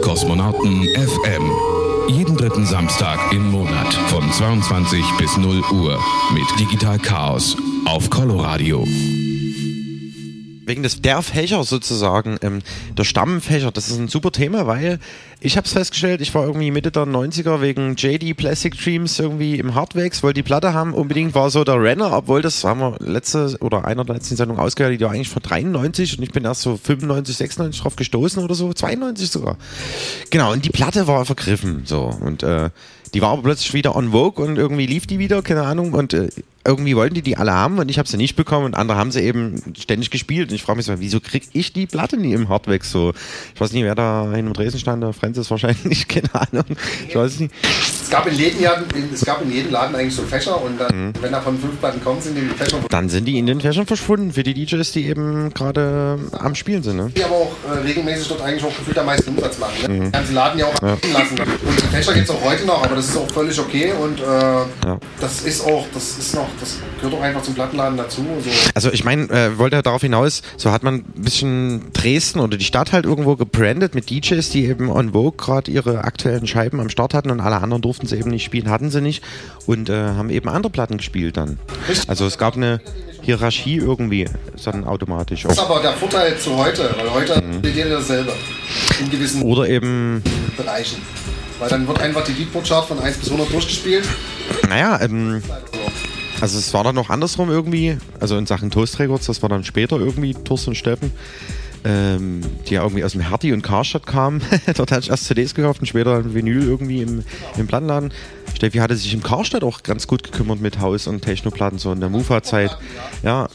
Kosmonauten FM. Jeden dritten Samstag im Monat von 22 bis 0 Uhr mit Digital Chaos auf Coloradio wegen des der Fächer sozusagen, ähm, der Stammfächer, das ist ein super Thema, weil ich habe es festgestellt, ich war irgendwie Mitte der 90er wegen JD Plastic Dreams irgendwie im Hardwax, wollte die Platte haben, unbedingt war so der Renner, obwohl das haben wir letzte oder einer der letzten Sendungen ausgehört, die war eigentlich vor 93 und ich bin erst so 95, 96 drauf gestoßen oder so, 92 sogar. Genau, und die Platte war vergriffen, so und äh, die war aber plötzlich wieder on Vogue und irgendwie lief die wieder, keine Ahnung. Und äh, irgendwie wollten die die alle haben und ich habe sie nicht bekommen und andere haben sie eben ständig gespielt. Und ich frage mich so, wieso krieg ich die Platte nie im Hardweg so? Ich weiß nicht, wer da hin und Dresden stand, der Francis wahrscheinlich, <laughs> keine Ahnung. Ich weiß nicht. Es gab in jedem, es gab in jedem Laden eigentlich so Fächer und dann, mhm. wenn da von fünf Platten kommen, sind die Fächer Dann sind die in den Fächern verschwunden für die DJs, die eben gerade am Spielen sind. Ne? Die aber auch äh, regelmäßig dort eigentlich auch gefühlt am meisten Umsatz machen. Ne? Mhm. Ganze Laden ja auch ja. lassen. Und die Fächer gibt es auch heute noch, aber das ist auch völlig okay und äh, ja. das ist auch, das ist noch, das gehört auch einfach zum Plattenladen dazu. So. Also ich meine, äh, wollte darauf hinaus, so hat man ein bisschen Dresden oder die Stadt halt irgendwo gebrandet mit DJs, die eben on Vogue gerade ihre aktuellen Scheiben am Start hatten und alle anderen durften sie eben nicht spielen, hatten sie nicht und äh, haben eben andere Platten gespielt dann. Also es gab eine Hierarchie irgendwie dann automatisch. Das ist aber der Vorteil zu heute, weil heute mhm. jeder dasselbe. In gewissen Oder eben Bereichen. Weil dann wird einfach die Beatport-Chart von 1 bis 100 durchgespielt. Naja, ähm, Also es war dann noch andersrum irgendwie, also in Sachen Toast Records, das war dann später irgendwie Thorsten Steffen, ähm, die ja irgendwie aus dem Hertie und Karstadt kamen. <laughs> Dort hatte ich erst CDs gekauft und später ein Vinyl irgendwie im, im Plattenladen. Steffi hatte sich im Karstadt auch ganz gut gekümmert mit Haus- und Technoplatten, so in der Mufa-Zeit. Ja,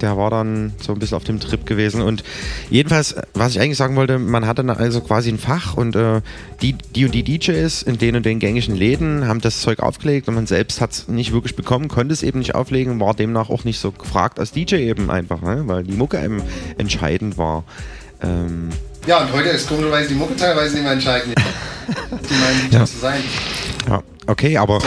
der war dann so ein bisschen auf dem Trip gewesen. Und jedenfalls, was ich eigentlich sagen wollte, man hatte dann also quasi ein Fach und äh, die, die und die DJs in den und den gängigen Läden haben das Zeug aufgelegt und man selbst hat es nicht wirklich bekommen, konnte es eben nicht auflegen, war demnach auch nicht so gefragt als DJ eben einfach, ne? weil die Mucke eben entscheidend war. Ähm, Ja, und heute ist komischerweise die Mucke teilweise nicht mehr entscheidend. <laughs> die meinen, Ja. zu sein. Ja, okay, aber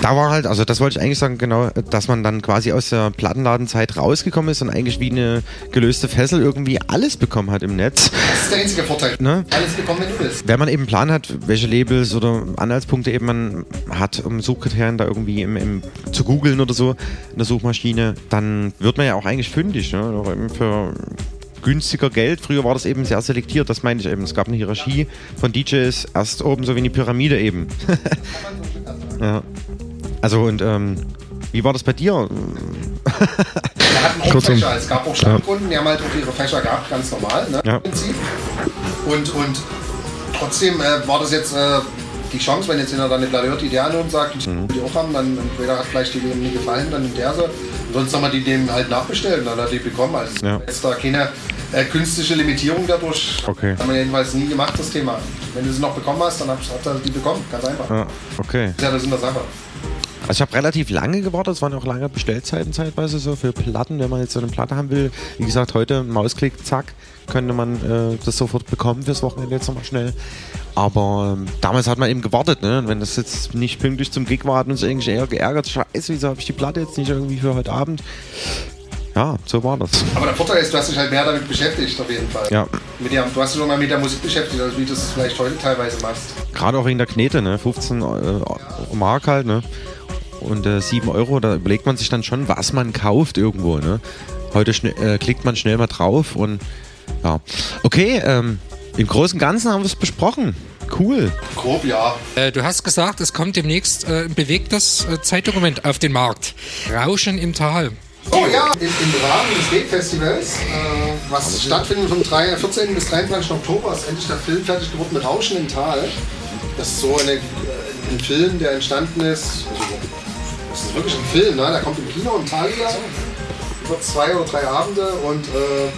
da war halt, also das wollte ich eigentlich sagen, genau, dass man dann quasi aus der Plattenladenzeit rausgekommen ist und eigentlich wie eine gelöste Fessel irgendwie alles bekommen hat im Netz. Das ist der einzige Vorteil. Ne? Alles bekommen, wenn du willst. Wenn man eben einen Plan hat, welche Labels oder Anhaltspunkte eben man hat, um Suchkriterien da irgendwie im, im, zu googeln oder so in der Suchmaschine, dann wird man ja auch eigentlich fündig. Ne? Für günstiger Geld. Früher war das eben sehr selektiert, das meine ich eben. Es gab eine Hierarchie von DJs, erst oben so wie eine Pyramide eben. <laughs> ja. Also und ähm, wie war das bei dir? Wir hatten auch Kurzum. Fächer. Es gab auch Stammkunden, die haben halt auch ihre Fächer gehabt, ganz normal. Ne? Ja. Und, und trotzdem äh, war das jetzt äh, die Chance, wenn jetzt jemand dann eine Platte hört, die der anhört und sagt, die Mhm. will die auch haben, dann entweder hat vielleicht die dem nie gefallen, dann nimmt der sie. Und sonst haben wir die dem halt nachbestellt und dann hat die bekommen. Also Ja. ist da keine äh, künstliche Limitierung dadurch. Okay. Haben wir jedenfalls nie gemacht, das Thema. Wenn du sie noch bekommen hast, dann hat er die bekommen. Ganz einfach. Ja, okay. Das ist ja das in der Sache. Also ich habe relativ lange gewartet, es waren auch lange Bestellzeiten zeitweise so für Platten, wenn man jetzt so eine Platte haben will. Wie gesagt, heute Mausklick, zack, könnte man äh, das sofort bekommen fürs Wochenende jetzt nochmal schnell. Aber ähm, damals hat man eben gewartet, ne? Und wenn das jetzt nicht pünktlich zum Gig war, hat uns eigentlich eher geärgert, scheiße, wieso habe ich die Platte jetzt nicht irgendwie für heute Abend? Ja, so war das. Aber der Vorteil ist, du hast dich halt mehr damit beschäftigt, auf jeden Fall. Ja. Mit der, du hast dich schon mal mit der Musik beschäftigt, also wie du es vielleicht heute teilweise machst. Gerade auch wegen der Knete, ne? 15 äh, Mark halt, ne? Und äh, 7 Euro, da überlegt man sich dann schon, was man kauft irgendwo, ne? Heute äh, klickt man schnell mal drauf und ja. Okay, ähm, im Großen und Ganzen haben wir es besprochen. Cool. Grob, ja. Äh, du hast gesagt, es kommt demnächst äh, ein bewegtes äh, Zeitdokument auf den Markt. Rauschen im Tal. Oh ja, im, im Rahmen des Wegfestivals, äh, was stattfindet vom 3, 14. bis 23. Oktober, ist endlich der Film fertig geworden mit Rauschen im Tal. Das ist so eine, äh, ein Film, der entstanden ist. Also, das ist wirklich ein Film, ne? der kommt im Kino im Thalia über zwei oder drei Abende und äh,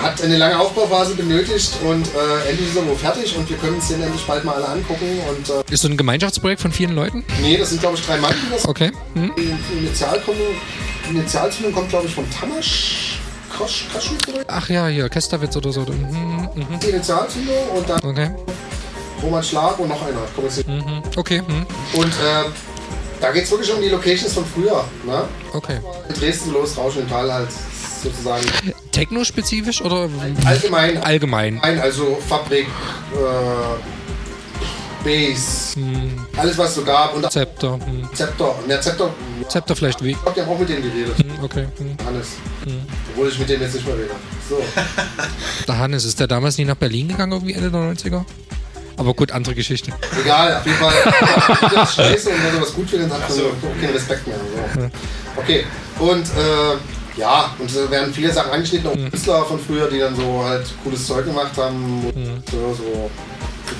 hat eine lange Aufbauphase benötigt und äh, endlich ist er wohl fertig und wir können uns den endlich bald mal alle angucken. Und, äh, Ist so ein Gemeinschaftsprojekt von vielen Leuten? nee, das sind glaube ich drei Mann, die das Okay. Hm? die Initialzündung, Initialzündung kommt, glaube ich, von Tamasch. Kosch, Kaschwitz oder Ach ja, hier, Kesterwitz oder so. Mhm, mhm. die Initialzündung und dann Okay. Roman Schlag und noch einer. Komm jetzt. Mhm. Okay. Mhm. Und äh, da geht es wirklich um die Locations von früher. Ne? Okay. In Dresden los, Rauschen im Tal halt sozusagen. Techno-spezifisch oder Allgemein. allgemein? Nein, also Fabrik, äh, Bass, alles was so gab. Und Zepter. Hm. Zepter. Der Zepter, Zepter vielleicht wie? ich hab ja auch mit denen geredet. Hm, Okay. Hm. Hannes. Hm. Obwohl ich mit dem jetzt nicht mehr rede. So. <laughs> Der Hannes, ist der damals nie nach Berlin gegangen, irgendwie Ende der 90er? Aber gut, andere Geschichte. Egal, auf jeden Fall. <laughs> Scheiße und wenn er was gut findet, hat man auch keinen Respekt mehr. So. Okay, und äh, ja, und es werden viele Sachen angeschnitten, auch Künstler von früher, die dann so halt cooles Zeug gemacht haben. Und so, so für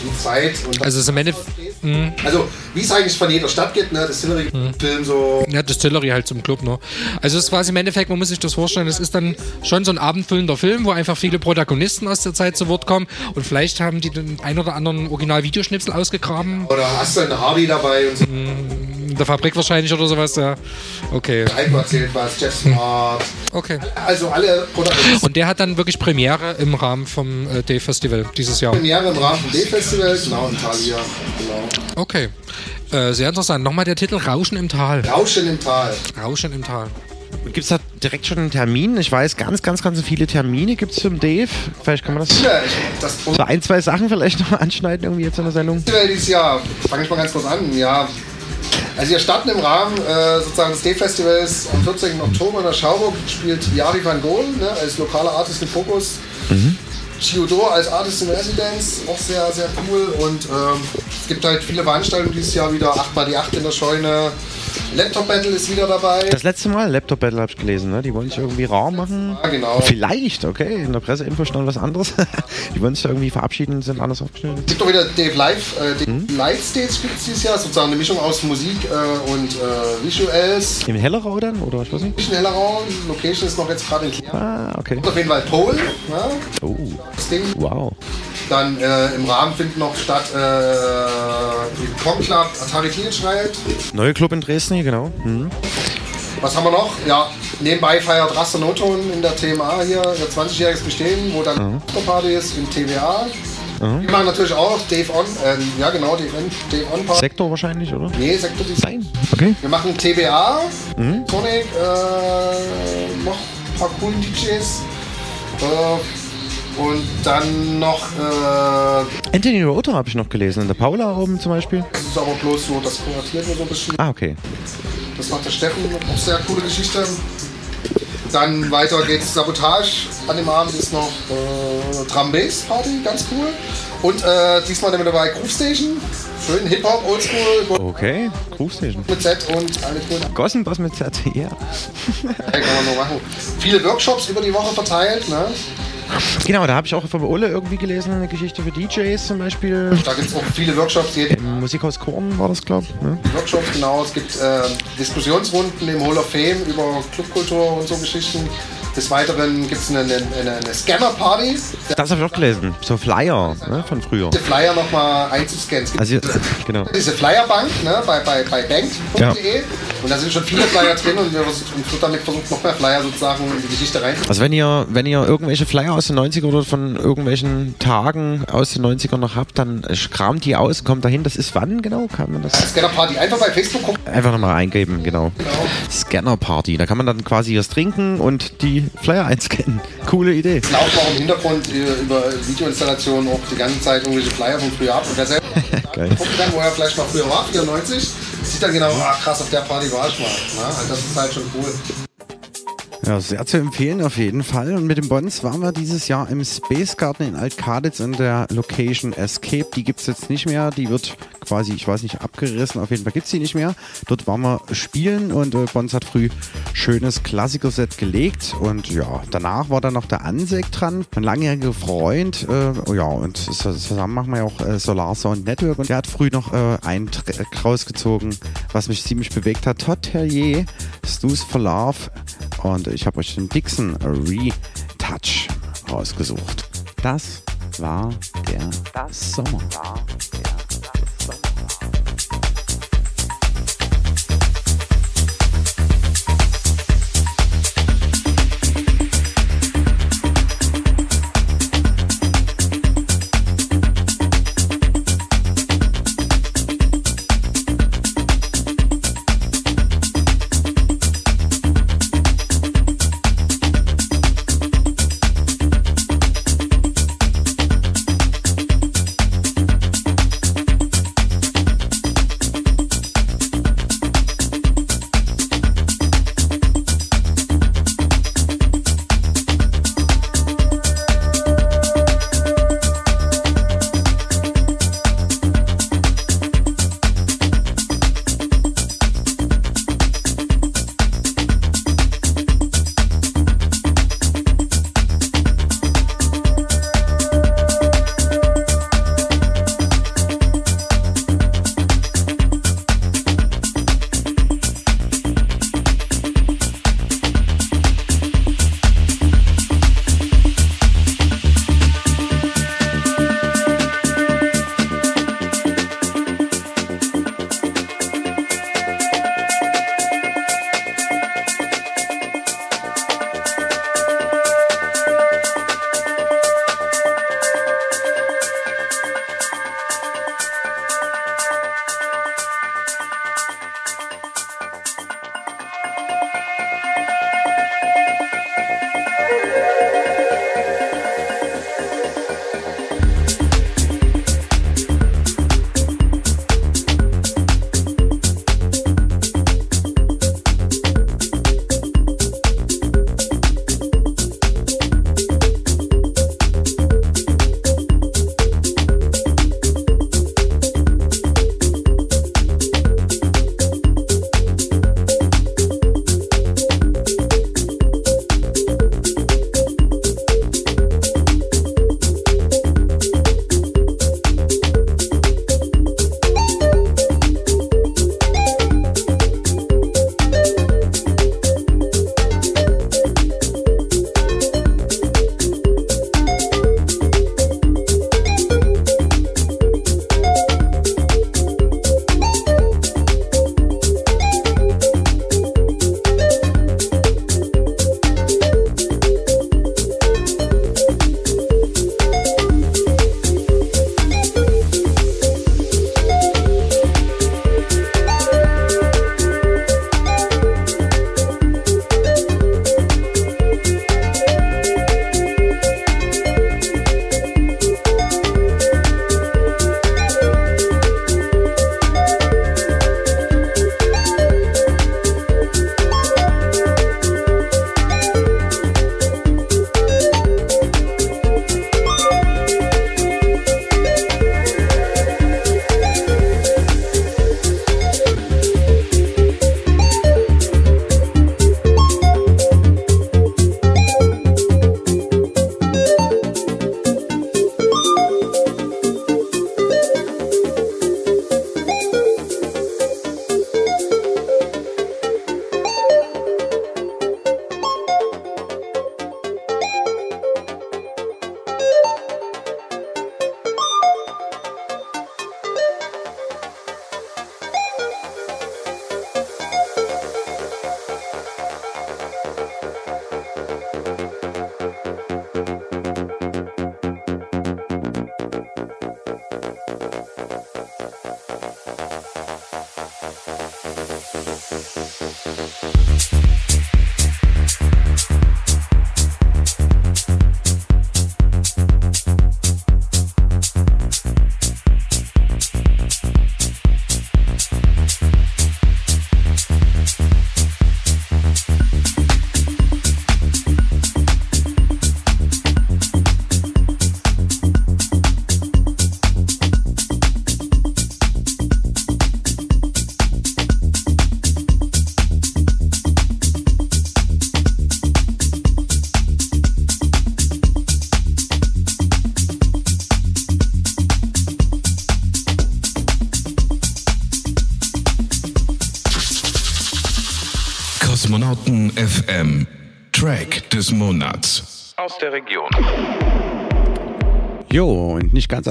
die Zeit. Und Also es ist am Ende. Hm. also, wie es eigentlich von jeder Stadt geht, ne? Distillery-Film so. Ja, Distillery halt zum Club, ne? Also es ist quasi im Endeffekt, man muss sich das vorstellen, es ist dann schon so ein abendfüllender Film, wo einfach viele Protagonisten aus der Zeit zu Wort kommen und vielleicht haben die den ein oder anderen Original-Videoschnipsel ausgegraben. Oder hast du eine Hardy dabei und so. In der Fabrik wahrscheinlich oder sowas, ja. Okay. Heiko erzählt was, Jeff Smart. Okay. Also alle Protagonisten. Und der hat dann wirklich Premiere im Rahmen vom äh, Day Festival dieses Jahr. Premiere im Rahmen vom D-Festival, genau, in Thalia. Genau. Okay. Äh, sehr interessant. Nochmal der Titel Rauschen im Tal. Rauschen im Tal. Rauschen im Tal. Gibt es da direkt schon einen Termin? Ich weiß, ganz, ganz, ganz viele Termine gibt es für den Dave. Vielleicht kann man das, Ja, ich, das so ein, zwei Sachen vielleicht noch anschneiden irgendwie jetzt in der Sendung. Festival dieses Jahr, fange ich mal ganz kurz an. Ja, also wir starten im Rahmen äh, sozusagen des D-Festivals am 14. Oktober in der Schauburg spielt Jari van Gool ne, als lokaler Artist im Fokus. Chiodor als Artist in Residence, auch sehr, sehr cool. Und ähm, es gibt halt viele Veranstaltungen dieses Jahr wieder. 8 x die 8 in der Scheune. Laptop Battle ist wieder dabei. Das letzte Mal Laptop Battle habe ich gelesen, ne? Die wollen sich irgendwie rar machen. Ja, genau. Vielleicht, okay. In der Presseinfo stand was anderes. <laughs> Die wollen sich da irgendwie verabschieden und sind anders aufgestellt. Es gibt doch wieder Dave Live, äh, Dave hm? Live Stage es dieses Jahr, sozusagen eine Mischung aus Musik äh, und äh, Visuals. Im Hellerau dann, oder ich weiß nicht? In Hellerau, die Location ist noch jetzt gerade in Klärung. Ah, okay. Und auf jeden Fall Pole, ja? Oh. Das Ding. Wow. Dann äh, im Rahmen findet noch statt äh, im Conclave Atari Teenage Riot. Neue Club in Dresden, genau. Mhm. Was haben wir noch? Ja, nebenbei feiert Raster Noton in der TMA hier ihr 20-jähriges Bestehen, wo dann mhm. Party ist im TWA. Mhm. Wir machen natürlich auch Dave On, äh, ja genau, Dave On, Dave On Party. Sektor wahrscheinlich, oder? Nee, Sektor Design. Nein. Okay. Wir machen TBA, mhm. Sonic, äh, noch ein paar coolen DJs. Äh, und dann noch. Äh, Anthony Rota habe ich noch gelesen, in der Paula oben zum Beispiel. Das ist aber bloß so, das kuratiert wird so ein bisschen. Ah, okay. Das macht der Steffen, auch sehr coole Geschichte. Dann weiter geht's Sabotage. An dem Abend ist noch äh, Drum Bass Party, ganz cool. Und äh, diesmal mit dabei Groove Station. Schön Hip-Hop, Oldschool. Okay, Groove Station. Mit Z und alle coolen. Gossenboss mit Z, <laughs> ja. ja. kann man nur machen. Viele Workshops über die Woche verteilt, ne? Genau, da habe ich auch von Ole irgendwie gelesen, eine Geschichte für DJs zum Beispiel. Da gibt es auch viele Workshops. Im Musikhaus Korn war das, glaube ich. Ne? Workshops, genau. Es gibt äh, Diskussionsrunden im Hall of Fame über Clubkultur und so Geschichten. Des Weiteren gibt es eine, eine, eine Scanner-Party. Das habe ich auch gelesen. So Flyer ne, von früher. Diese Flyer nochmal einzuscannen. Es gibt also, <laughs> genau. diese Flyerbank ne, bei, bei, bei bank.de. Ja. Und da sind schon viele Flyer drin und wir versuchen damit versucht noch mehr Flyer sozusagen in die Geschichte rein. Also wenn ihr, wenn ihr irgendwelche Flyer aus den 90ern oder von irgendwelchen Tagen aus den 90ern noch habt, dann kramt die aus, kommt dahin. Das ist wann genau? Kann man das? Scanner Party. Einfach bei Facebook gucken. Einfach nochmal eingeben, genau. genau. Scanner Party. Da kann man dann quasi was trinken und die Flyer einscannen. Coole Idee. Es laufen auch im Hintergrund über Videoinstallationen auch die ganze Zeit irgendwelche Flyer von früher ab. Und wer selber <laughs> gucken kann, wo er vielleicht mal früher war, 94, sieht dann genau, ah, krass, auf der Party war ich mal. Na, also das ist halt schon cool. Ja, sehr zu empfehlen auf jeden Fall. Und mit dem Bons waren wir dieses Jahr im Space Garden in Altkaditz in der Location Escape. Die gibt es jetzt nicht mehr. Die wird quasi, ich weiß nicht, abgerissen. Auf jeden Fall gibt es die nicht mehr. Dort waren wir spielen und äh, Bons hat früh schönes Klassiker-Set gelegt. Und ja, danach war dann noch der Ansek dran, mein langjähriger Freund. Äh, ja, und zusammen machen wir ja auch äh, Solar Sound Network. Und der hat früh noch äh, einen Track rausgezogen, was mich ziemlich bewegt hat. Todd Terrier, Stu's for Love. Und ich habe euch den Dixon Retouch rausgesucht. Das war der das Sommer. War der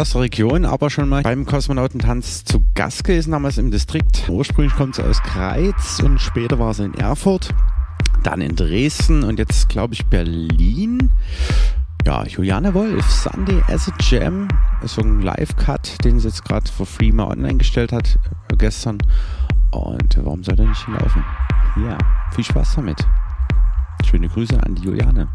aus der Region, aber schon mal beim Kosmonautentanz zu Gast gewesen, damals im Distrikt. Ursprünglich kommt sie aus Greiz und später war sie in Erfurt, dann in Dresden und jetzt glaube ich Berlin. Ja, Juliane Wolf, Sunday as a Jam, ist so ein Live-Cut, den sie jetzt gerade for free mal online gestellt hat, äh, gestern. Und warum soll der nicht hinlaufen? Ja, viel Spaß damit. Schöne Grüße an die Juliane.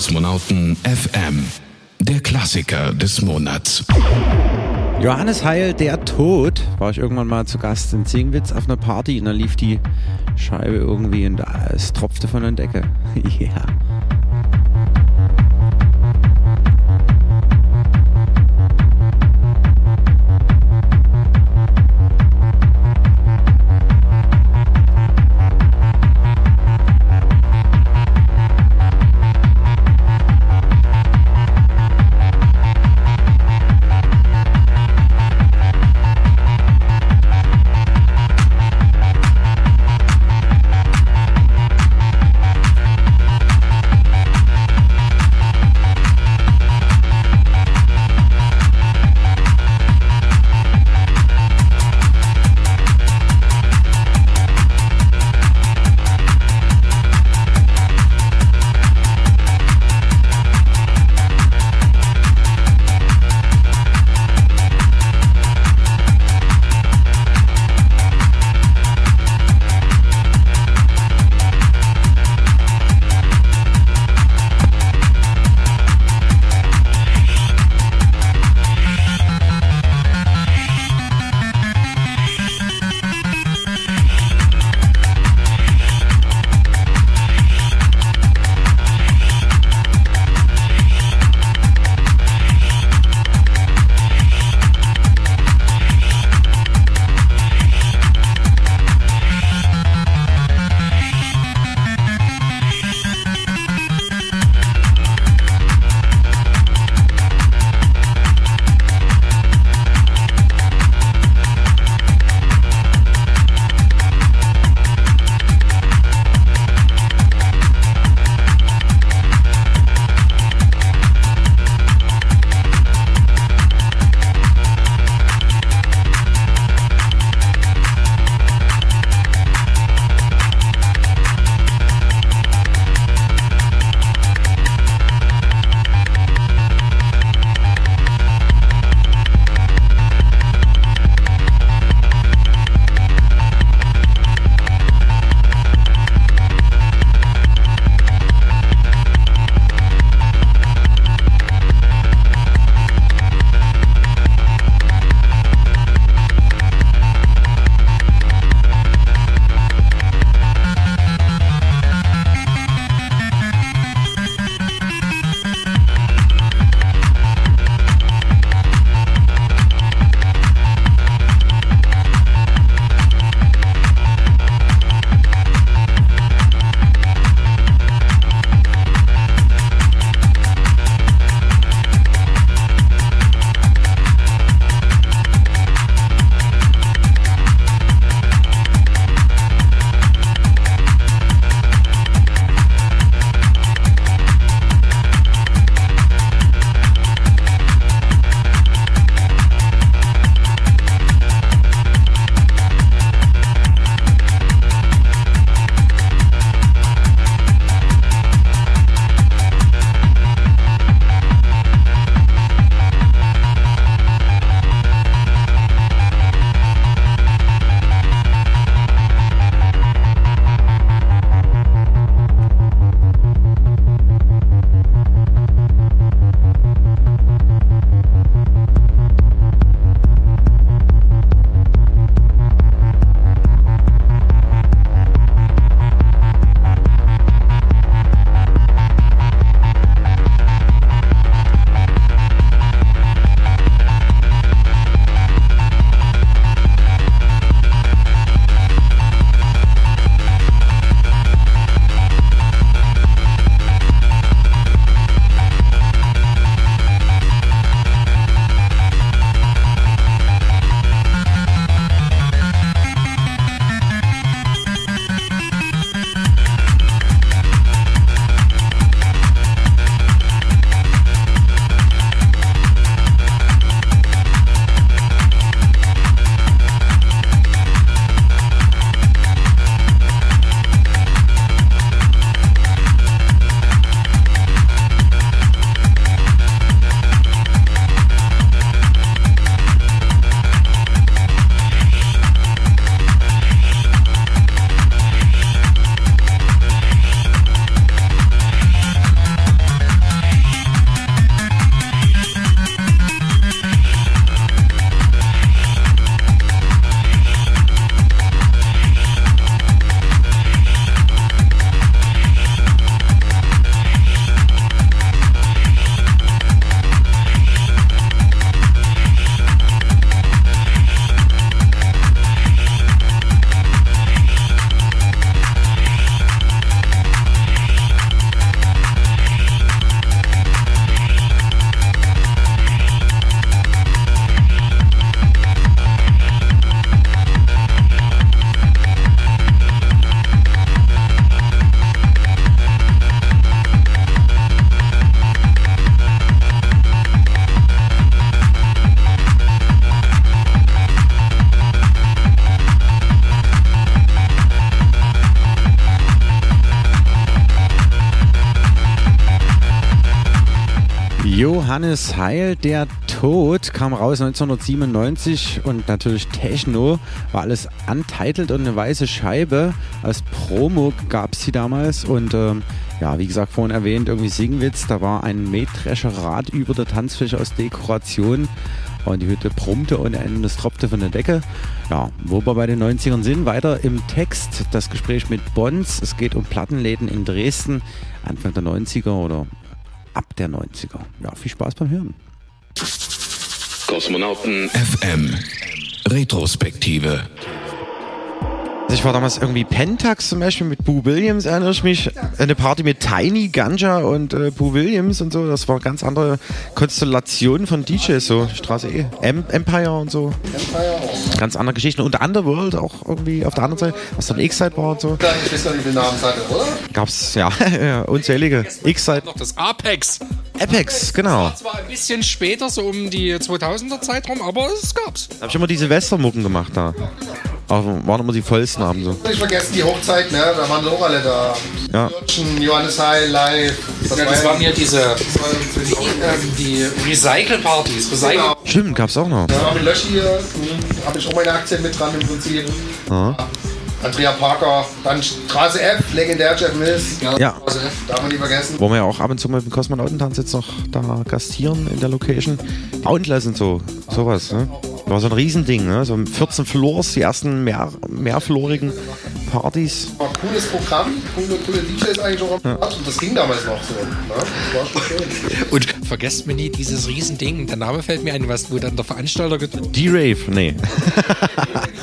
Kosmonauten FM. Der Klassiker des Monats. Johannes Heil, der Tod, war ich irgendwann mal zu Gast in Zingwitz auf einer Party und da lief die Scheibe irgendwie und es tropfte von der Decke. <laughs> Ja. yeah. Johannes Heil, der Tod, kam raus 1997 und natürlich Techno, war alles untitled und eine weiße Scheibe. Als Promo gab es sie damals und ähm, ja, wie gesagt, vorhin erwähnt, irgendwie Singwitz, da war ein Mähdrescherrad über der Tanzfläche aus Dekoration und die Hütte brummte Ende, es tropfte von der Decke. Ja, wo wir bei den 90ern sind, weiter im Text das Gespräch mit Bons. Es geht um Plattenläden in Dresden, Anfang der 90er oder ab der 90er. Ja, viel Spaß beim Hören. Kosmonauten FM. Retrospektive. Also ich war damals irgendwie Pentax zum Beispiel mit Boo Williams, erinnere ich mich. Eine Party mit Tiny, Ganja und äh, Boo Williams und so. Das war eine ganz andere Konstellation von DJs, so Straße E. Em Empire und so. Empire auch. Ganz andere Geschichten. Und Underworld auch irgendwie auf der anderen Seite, was dann X-Side war und so. Ich weiß gar nicht, wie viele Namen es hatte, oder? Gab's, ja, <laughs> ja unzählige. X-Side. Noch das Apex. Apex, genau. Das war ein bisschen später, so um die 2000er Zeitraum, aber es gab's. Da hab ich immer die Silvestermucken gemacht da. Aber waren immer die vollsten Abend so. Nicht vergessen die Hochzeit, ne? Da waren sie auch alle da. Ja. Johannes Heil, live. ja, das waren ja diese die, ähm, die Recycle-Partys. Recycle Genau. Stimmt, gab's auch noch. Ja, mit Lösch hier hm, habe ich auch meine Aktien mit dran im Prinzip. Ja. Andrea Parker, dann Straße F, legendär Jeff Mills. Ja. Straße F, darf man nie vergessen. Wo wir ja auch ab und zu mit dem Kosmonautentanz jetzt noch da gastieren in der Location. Boundless und so, sowas. Ne? War so ein Riesending, ne? so 14 Floors, die ersten mehr, mehrflorigen Partys. War ein cooles Programm, coole, coole DJs eigentlich auch am Start. Und das ging damals noch so. Ne? Das war schon schön. Und vergesst mir nie dieses Riesending. Der Name fällt mir ein, was, wo dann der Veranstalter. D-Rave, nee. <laughs>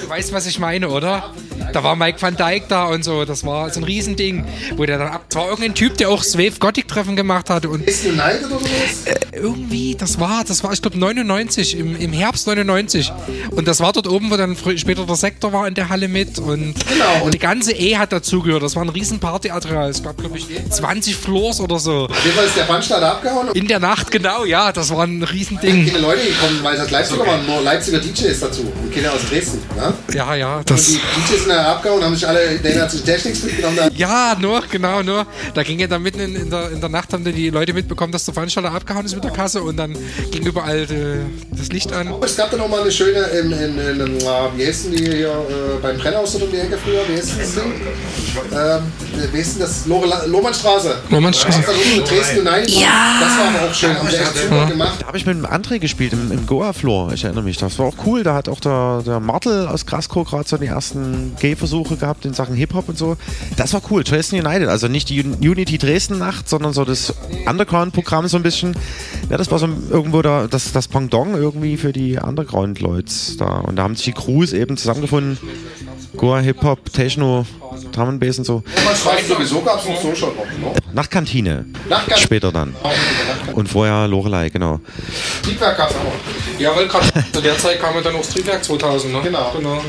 Du weißt, was ich meine, oder? Da war Mike van Dyke da und so. Das war so ein Riesending. Wo der dann ab. Das war irgendein Typ, der auch Swave Gothic Treffen gemacht hat. Und Ist United oder was? äh, irgendwie, das war, das war, ich glaube, 99, im, im Herbst 99. Und das war dort oben, wo dann später der Sektor war in der Halle mit. Und, Genau. und die ganze E hat dazugehört. Das war ein riesen Partyareal. Es gab, glaube ich, 20 Floors oder so. Auf jeden Fall ist der Veranstalter abgehauen In der Nacht, genau, ja, das war ein Riesending. viele Leute gekommen, weil das Leipziger waren nur Leipziger DJs dazu und Kinder aus Dresden. Ne? Ja, ja, Und die DJs sind dann abgehauen, haben sich alle, der hat sich Technics mitgenommen. Da. Ja, nur, genau, nur. Da ging ja dann mitten in, in, der, in der Nacht, haben die Leute mitbekommen, dass der Veranstalter abgehauen ist mit der Kasse und dann ging überall äh, das Licht an. Es gab dann noch mal eine schöne, in, in, in, in ah, wie heißen die hier, äh, beim Brennhaus oder um die Ecke früher, wie heißt das Ding? Ähm, wie heißt denn das? Lohmannstraße. Lohmannstraße. Mit Dresden United. Ja. Das war aber auch schön, sie echt super gemacht. Da habe ich mit dem André gespielt im, im Goa-Floor. Ich erinnere mich. Das war auch cool. Da hat auch der, der Martel aus Kraskow gerade so die ersten Gay-Versuche gehabt in Sachen Hip-Hop und so. Das war cool. Dresden United. Also nicht die Un- Unity Dresden-Nacht, sondern so das Underground-Programm so ein bisschen. Ja, das war so irgendwo da, das, das Pendant irgendwie für die Underground-Leute da. Und da haben sich die Crews eben zusammengefunden. Goa, Hip-Hop, Techno, Drum and Bass und so. Sowieso gab es noch so schon noch. Ne? Nachtkantine. Nachtkantine. Später dann. Und vorher Lorelei, genau. Triebwerk gab es auch. Ja, weil gerade zu der Zeit kam ja dann auch das Triebwerk 2000, ne? Genau. genau.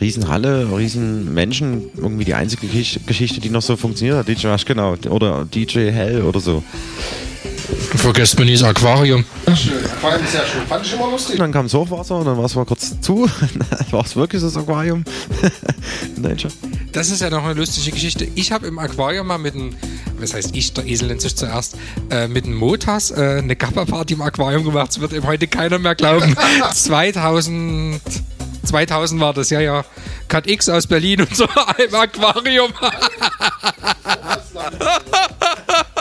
Riesenhalle, riesen Menschen, irgendwie die einzige Gesch- Geschichte, die noch so funktioniert hat. DJ Rush, genau. Oder DJ Hell oder so. Vergesst mir nie das Aquarium. Schön. Aquarium ist ja schön. Fand ich immer lustig. Und dann kam das Hochwasser und dann war es mal kurz zu. <laughs> dann war es wirklich das Aquarium. <laughs> Nein, schon. Das ist ja noch eine lustige Geschichte. Ich habe im Aquarium mal mit einem, was heißt ich, der Esel nennt sich zuerst, äh, mit einem Motas äh, eine Gappa-Party im Aquarium gemacht. Das wird eben heute keiner mehr glauben. <laughs> 2000, 2000 war das, ja, ja. Cut X aus Berlin und so im Aquarium.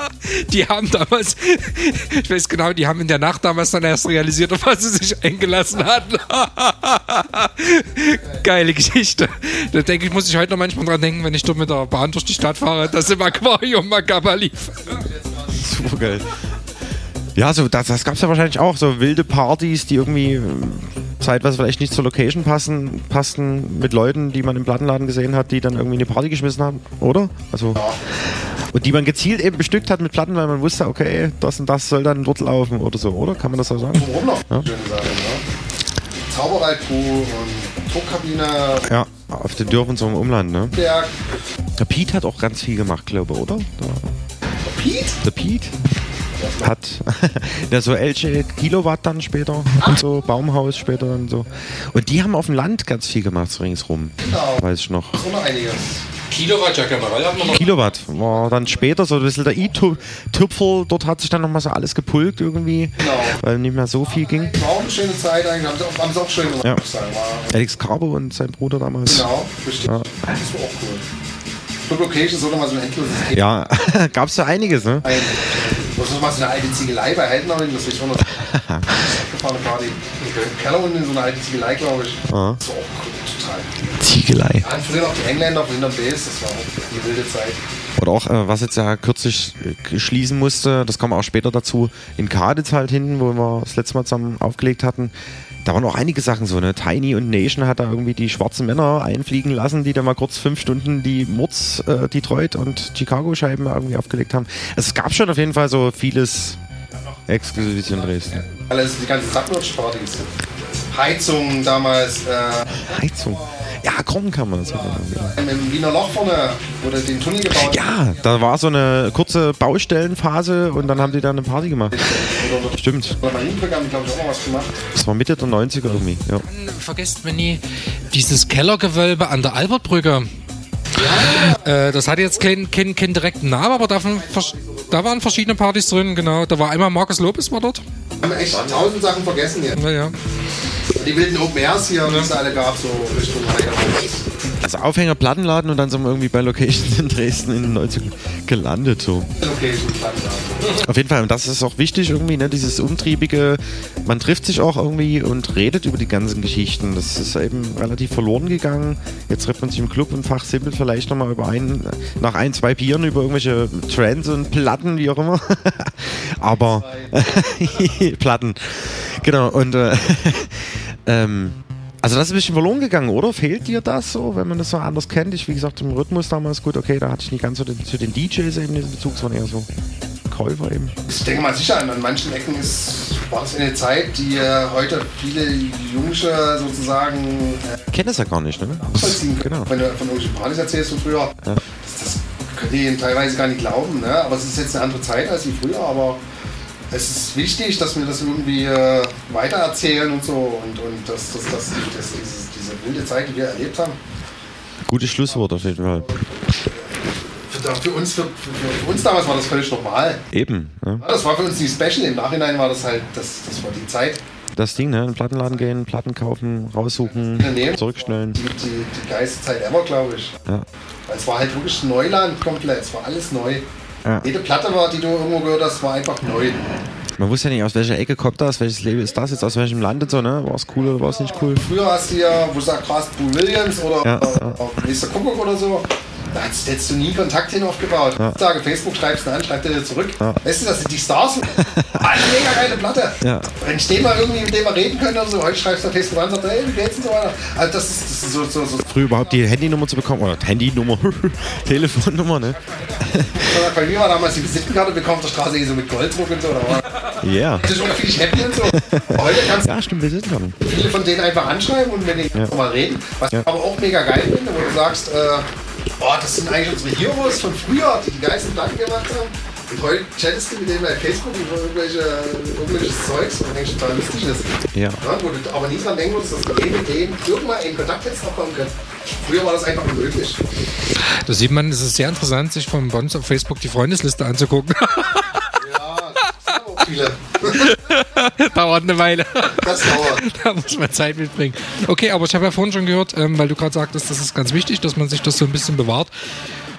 <laughs> Die haben damals, ich weiß genau, die haben in der Nacht damals dann erst realisiert, auf was sie sich eingelassen hatten. <laughs> Geile Geschichte. Da denke ich, muss ich heute noch manchmal dran denken, wenn ich dort mit der Bahn durch die Stadt fahre, dass im Aquarium Magaba lief. Super geil. Ja, so, das, das gab es ja wahrscheinlich auch. So wilde Partys, die irgendwie äh, zeitweise vielleicht nicht zur Location passen, passten mit Leuten, die man im Plattenladen gesehen hat, die dann irgendwie eine Party geschmissen haben, oder? Also. Und die man gezielt eben bestückt hat mit Platten, weil man wusste, okay, das und das soll dann dort laufen oder so, oder? Kann man das so sagen? Warum noch? Ja. Schöne Sache, ne? Zauberwaldkuh und Druckkabine. Ja, auf den Dörfern so im Umland, ne? Berg. Der Pete hat auch ganz viel gemacht, glaube ich, oder? Der, Pete? der Pete hat <laughs> der so LG Kilowatt dann später und so Baumhaus später dann so. Und die haben auf dem Land ganz viel gemacht so ringsrum. Genau. Weiß ich noch. So noch einiges. Kilowatt ja generell haben wir noch. Kilowatt war dann später so ein bisschen der i-Tüpfel. Dort hat sich dann nochmal so alles gepulkt irgendwie, Genau. weil nicht mehr so viel ging. War auch eine schöne Zeit eigentlich. Haben sie auch, haben sie auch schön gemacht, Ja. Alex Carbo und sein Bruder damals. genau, richtig. Ja. Das war auch cool. Club Location ist auch nochmal so ein endloses Thema. Ja, <laughs> gab's da einiges, ne? Ein, das ist mal so eine alte Ziegelei bei Heidenauing, das ich auch noch <laughs> gefahrene Party. Im Keller unten in so einer alten Ziegelei, glaube ich. Ja. Das war auch cool, total. Ziegelei. Ja, früher noch die Engländer von hinterm Base, das war auch die wilde Zeit. Oder auch, äh, was jetzt ja kürzlich äh, schließen musste, das kam auch später dazu, in Kaditz halt hinten, wo wir das letzte Mal zusammen aufgelegt hatten. Da waren auch einige Sachen so, ne? Tiny und Nation hat da irgendwie die schwarzen Männer einfliegen lassen, die da mal kurz fünf Stunden die Murz, äh, Detroit und Chicago-Scheiben irgendwie aufgelegt haben. Also es gab schon auf jeden Fall so vieles Exklusives in Dresden. Alles, die ganzen Submerge-Partys. Heizung damals, äh, Heizung. Ja, Kornkammer. Das hat man irgendwie. im Wiener Loch vorne, wurde den Tunnel gebaut. Ja, da war so eine kurze Baustellenphase und dann haben die da eine Party gemacht. Stimmt. Oder Marienbrücke haben die, glaube ich, auch mal was gemacht. Das war Mitte der 90er irgendwie. Ja. Vergesst, wenn ihr dieses Kellergewölbe an der Albertbrücke. Äh, das hat jetzt keinen keinen keinen direkten Namen, aber davon, da waren verschiedene Partys drin, genau. Da war einmal Markus Lopez war dort. Haben echt tausend Sachen vergessen jetzt. Naja. Die wilden Open Airs hier, die es alle gab, so Richtung. Also Aufhänger, Plattenladen und dann sind wir irgendwie bei Locations in Dresden in den 90ern gelandet. So. Location, Plattenladen. Auf jeden Fall, und das ist auch wichtig irgendwie, ne, dieses umtriebige, man trifft sich auch irgendwie und redet über die ganzen Geschichten. Das ist eben relativ verloren gegangen. Jetzt trifft man sich im Club und fachsimpelt vielleicht nochmal über ein, nach ein, zwei Bieren über irgendwelche Trends und Platten, wie auch immer. <laughs> Aber <laughs> Platten. Genau, und äh, ähm, also das ist ein bisschen verloren gegangen, oder? Fehlt dir das so, wenn man das so anders kennt? Ich, wie gesagt, im Rhythmus damals gut, okay, da hatte ich nicht ganz so den, zu den DJs eben diesen Bezug, sondern eher so Käufer eben. Ich denke mal sicher, an manchen Ecken ist, war das eine Zeit, die äh, heute viele Jungsche sozusagen äh, Kennen es ja gar nicht, ne? nachvollziehen können. Genau. Wenn du von irgendwelchen Partys erzählst von früher, Ja. das, das können die teilweise gar nicht glauben. Ne? Aber es ist jetzt eine andere Zeit als wie früher, aber es ist wichtig, dass wir das irgendwie äh, weitererzählen und so und, und dass, dass, dass, dass dieses, diese wilde Zeit, die wir erlebt haben, Gutes Schlusswort auf jeden Fall. für, für, uns, für, für, uns damals war das völlig normal. Eben. Ja. Ja, Das war für uns nicht special, im Nachhinein war das halt, das, das war die Zeit. Das Ding, ne? In den Plattenladen gehen, Platten kaufen, raussuchen, Nee. zurückstellen. Die, die, die geilste Zeit ever, glaube ich. Ja. Weil es war halt wirklich Neuland komplett, es war alles neu. Ja. Jede Platte, war, die du irgendwo gehört hast, war einfach neu. Man wusste ja nicht, aus welcher Ecke kommt das, welches Label ist das jetzt, aus welchem Land und so, ne? War es cool oder war es nicht cool? Früher hast du ja, wo du sagst, krass, Boo Williams oder Ja, äh, ja. Mr. Kuckuck oder so, da hättest, hättest du nie Kontakt hin aufgebaut. Ja. Heutzutage Facebook schreibst du an, schreibt er dir zurück. Ja. Weißt du, das sind die Stars. Eine <laughs> mega geile Platte. Ja. Wenn ich den mal irgendwie mit dem mal reden könnte oder so, heute schreibst du auf Facebook an und sagst, hey, wie geht's und so weiter. Also das ist, das ist so, so, so Früher überhaupt die Handynummer zu bekommen, oder Handynummer, <laughs> Telefonnummer, ne? bei mir war damals die Visitenkarte bekommen auf der Straße eh so mit Golddruck und so. Ja. das ist schon viel happy und so. Heute kannst Ja, stimmt, du viele von denen einfach anschreiben und wenn die Ja. mal reden, was ich aber auch mega geil finde, wo du sagst, äh, boah, das sind eigentlich unsere Heroes von früher, die die geilsten Platten gemacht haben. Und heute chattest du mit denen bei Facebook über irgendwelche, irgendwelches Zeugs, was eigentlich total lustig ist. Ja. wo du aber nie dran denken würdest, dass du mit denen irgendwann in Kontakt hättest noch kommen können. Früher war das einfach unmöglich. Da sieht man, es ist sehr interessant, sich von Bons auf Facebook die Freundesliste anzugucken. <laughs> Viele. <laughs> dauert eine Weile. Das dauert. <laughs> da muss man Zeit mitbringen. Okay, aber ich habe ja vorhin schon gehört, ähm, weil du gerade sagtest, das ist ganz wichtig, dass man sich das so ein bisschen bewahrt.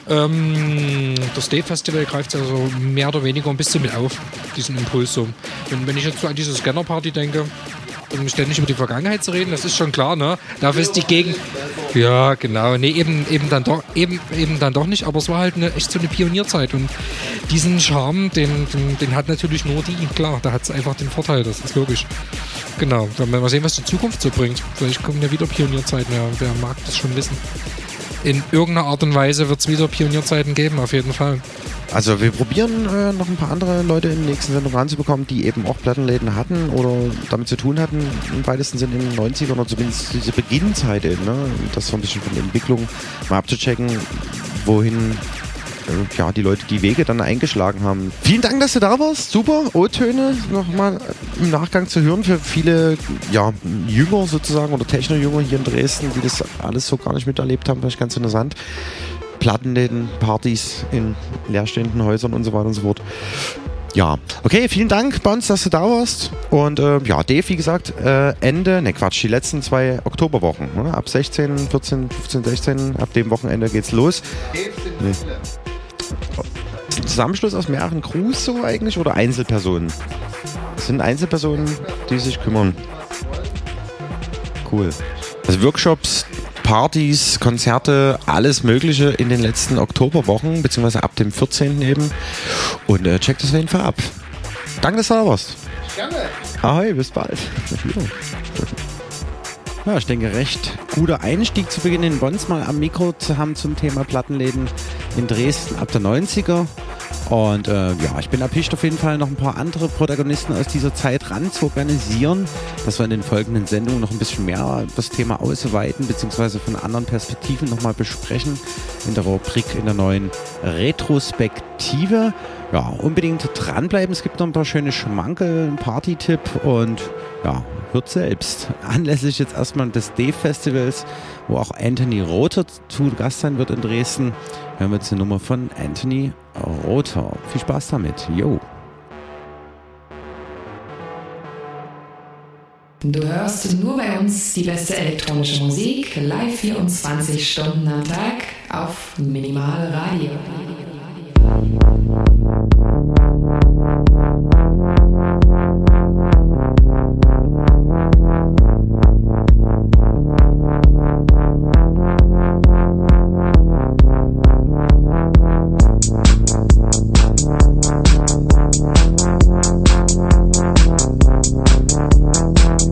Ähm, das Day Festival greift ja so mehr oder weniger ein bisschen mit auf, diesen Impuls so. Und wenn ich jetzt so an diese Scanner-Party denke, um ständig über die Vergangenheit zu reden, das ist schon klar, ne? Dafür ist die Gegend. Ja, genau. Nee, eben, eben, dann doch, eben, eben dann doch nicht, aber es war halt eine, echt so eine Pionierzeit. Und diesen Charme, den, den, den hat natürlich nur die, klar, da hat es einfach den Vorteil, das ist logisch. Genau, dann werden wir sehen, was die Zukunft so bringt. Vielleicht kommen ja wieder Pionierzeiten, ja, wer mag das schon wissen. In irgendeiner Art und Weise wird es wieder Pionierzeiten geben, auf jeden Fall. Also wir probieren äh, noch ein paar andere Leute in den nächsten Sendung ranzubekommen, die eben auch Plattenläden hatten oder damit zu tun hatten, im weitesten Sinne in den 90ern oder zumindest diese Beginnzeit eben, ne? Das so ein bisschen von der Entwicklung mal abzuchecken, wohin ja, die Leute die Wege dann eingeschlagen haben. Vielen Dank, dass du da warst. Super. O-Töne nochmal im Nachgang zu hören für viele ja, Jünger sozusagen oder Techno-Jünger hier in Dresden, die das alles so gar nicht miterlebt haben. Vielleicht ganz interessant. Plattenläden, Partys in leerstehenden Häusern und so weiter und so fort. Ja, okay, vielen Dank, Bons, dass du da warst. Und äh, ja, Dave, wie gesagt, äh, Ende, ne Quatsch, die letzten zwei Oktoberwochen. Ne? Ab 16, 14, 15, 16, ab dem Wochenende geht's los. Nee. Zusammenschluss aus mehreren Crews so eigentlich oder Einzelpersonen? Das sind Einzelpersonen, die sich kümmern. Cool. Also Workshops, Partys, Konzerte, alles Mögliche in den letzten Oktoberwochen, beziehungsweise ab dem 14. eben. Und äh, checkt das auf jeden Fall ab. Danke, dass du da warst. Gerne. Ahoi, bis bald. <laughs> Ja, ich denke, recht guter Einstieg zu Beginn in Bons mal am Mikro zu haben zum Thema Plattenläden in Dresden ab der 90er. Und äh, ja, ich bin erpicht auf jeden Fall noch ein paar andere Protagonisten aus dieser Zeit ran zu organisieren, dass wir in den folgenden Sendungen noch ein bisschen mehr das Thema ausweiten, beziehungsweise von anderen Perspektiven nochmal besprechen in der Rubrik in der neuen Retrospektive. Ja, unbedingt dranbleiben. Es gibt noch ein paar schöne Schmankel, ein Party-Tipp und ja, hört selbst. Anlässlich jetzt erstmal des D-Festivals, wo auch Anthony Rother zu Gast sein wird in Dresden, hören wir jetzt eine Nummer von Anthony Rother. Viel Spaß damit. Yo. Du hörst nur bei uns die beste elektronische Musik, live 24 Stunden am Tag auf Minimal Radio. Thank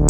you.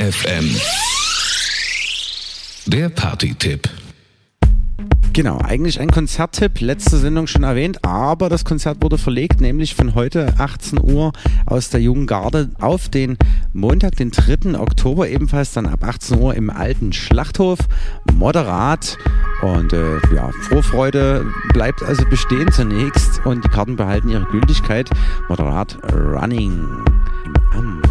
FM. Der Party-Tipp. Genau, eigentlich ein Konzerttipp, letzte Sendung schon erwähnt, aber das Konzert wurde verlegt, nämlich von heute 18 Uhr aus der Jungen Garde auf den Montag, den 3. Oktober, ebenfalls dann ab 18 Uhr im alten Schlachthof. Moderat und äh, ja, Vorfreude bleibt also bestehen zunächst und die Karten behalten ihre Gültigkeit. Moderat Running Am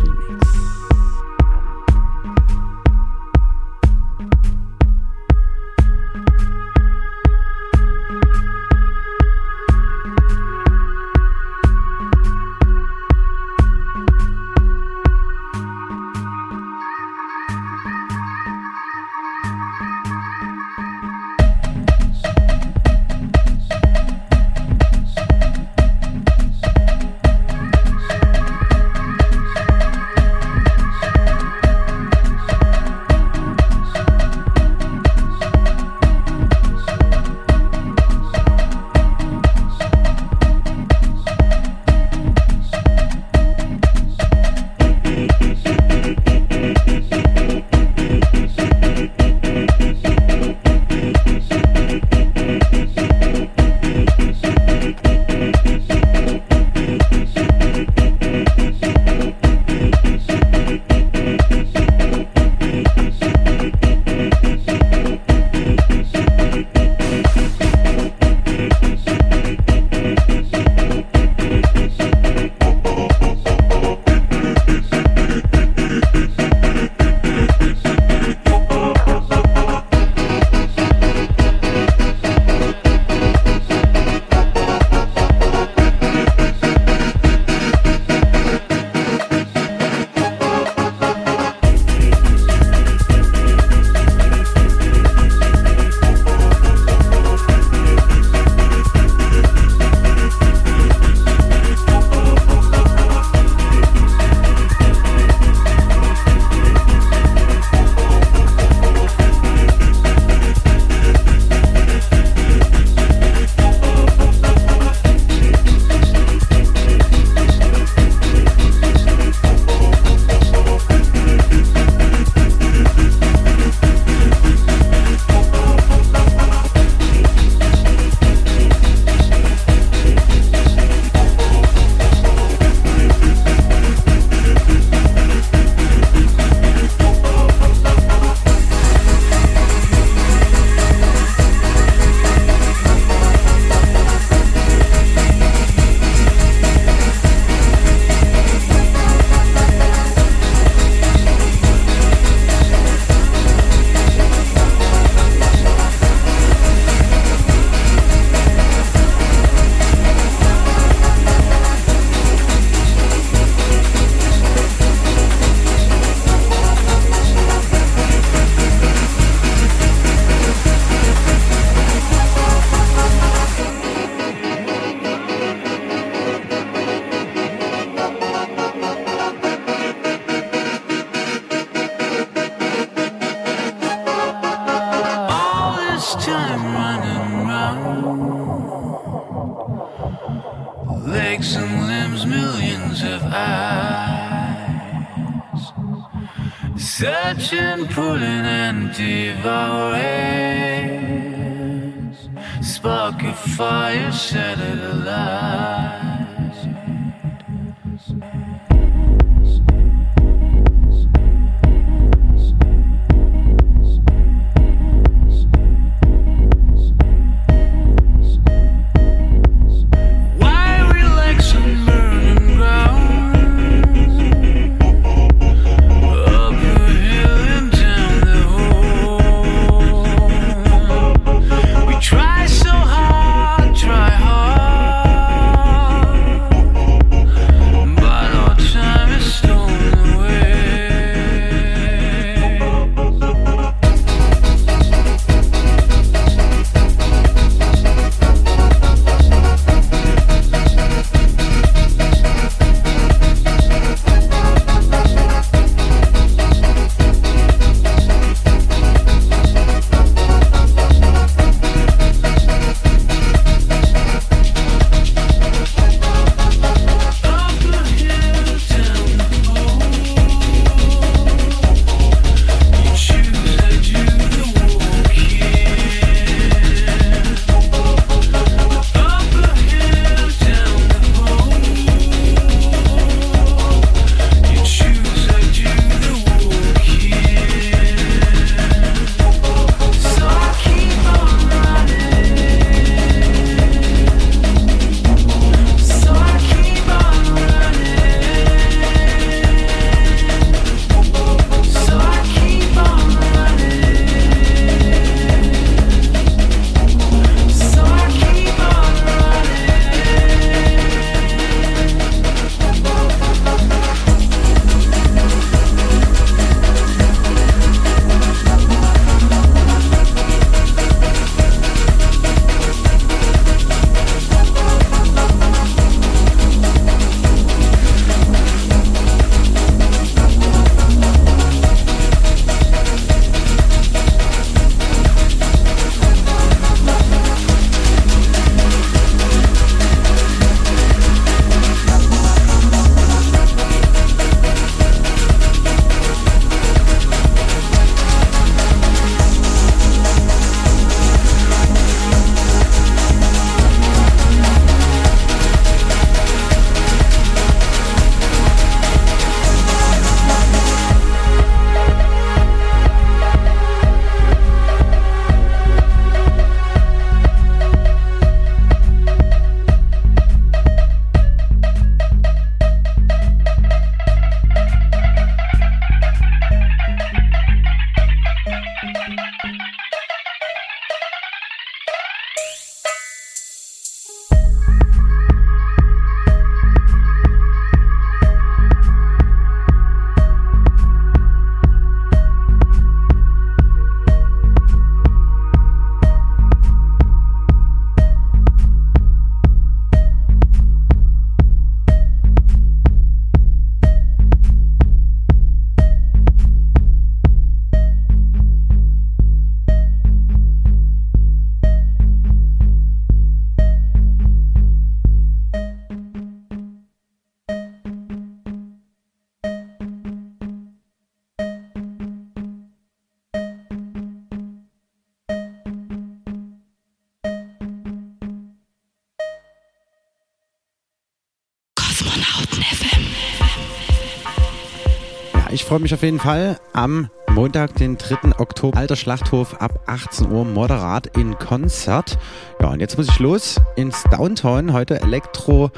freue mich auf jeden Fall am Montag, den 3. Oktober, Alter Schlachthof ab 18 Uhr, moderat in Konzert. Ja, und jetzt muss ich los ins Downtown. Heute Elektro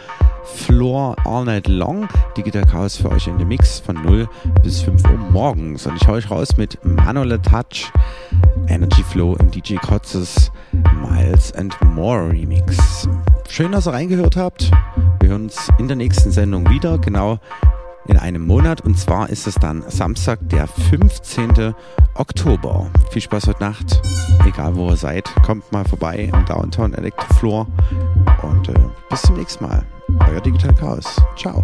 Floor All Night Long. Digital Chaos für euch in dem Mix von 0 bis 5 Uhr morgens. Und ich hau euch raus mit Manuel Touch, Energy Flow im DJ Kotzes Miles and More Remix. Schön, dass ihr reingehört habt. Wir hören uns in der nächsten Sendung wieder, genau in einem Monat. Und zwar ist es dann Samstag, der 15. Oktober. Viel Spaß heute Nacht. Egal wo ihr seid, kommt mal vorbei im Downtown Electrofloor. Und äh, bis zum nächsten Mal. Euer Digital Chaos. Ciao.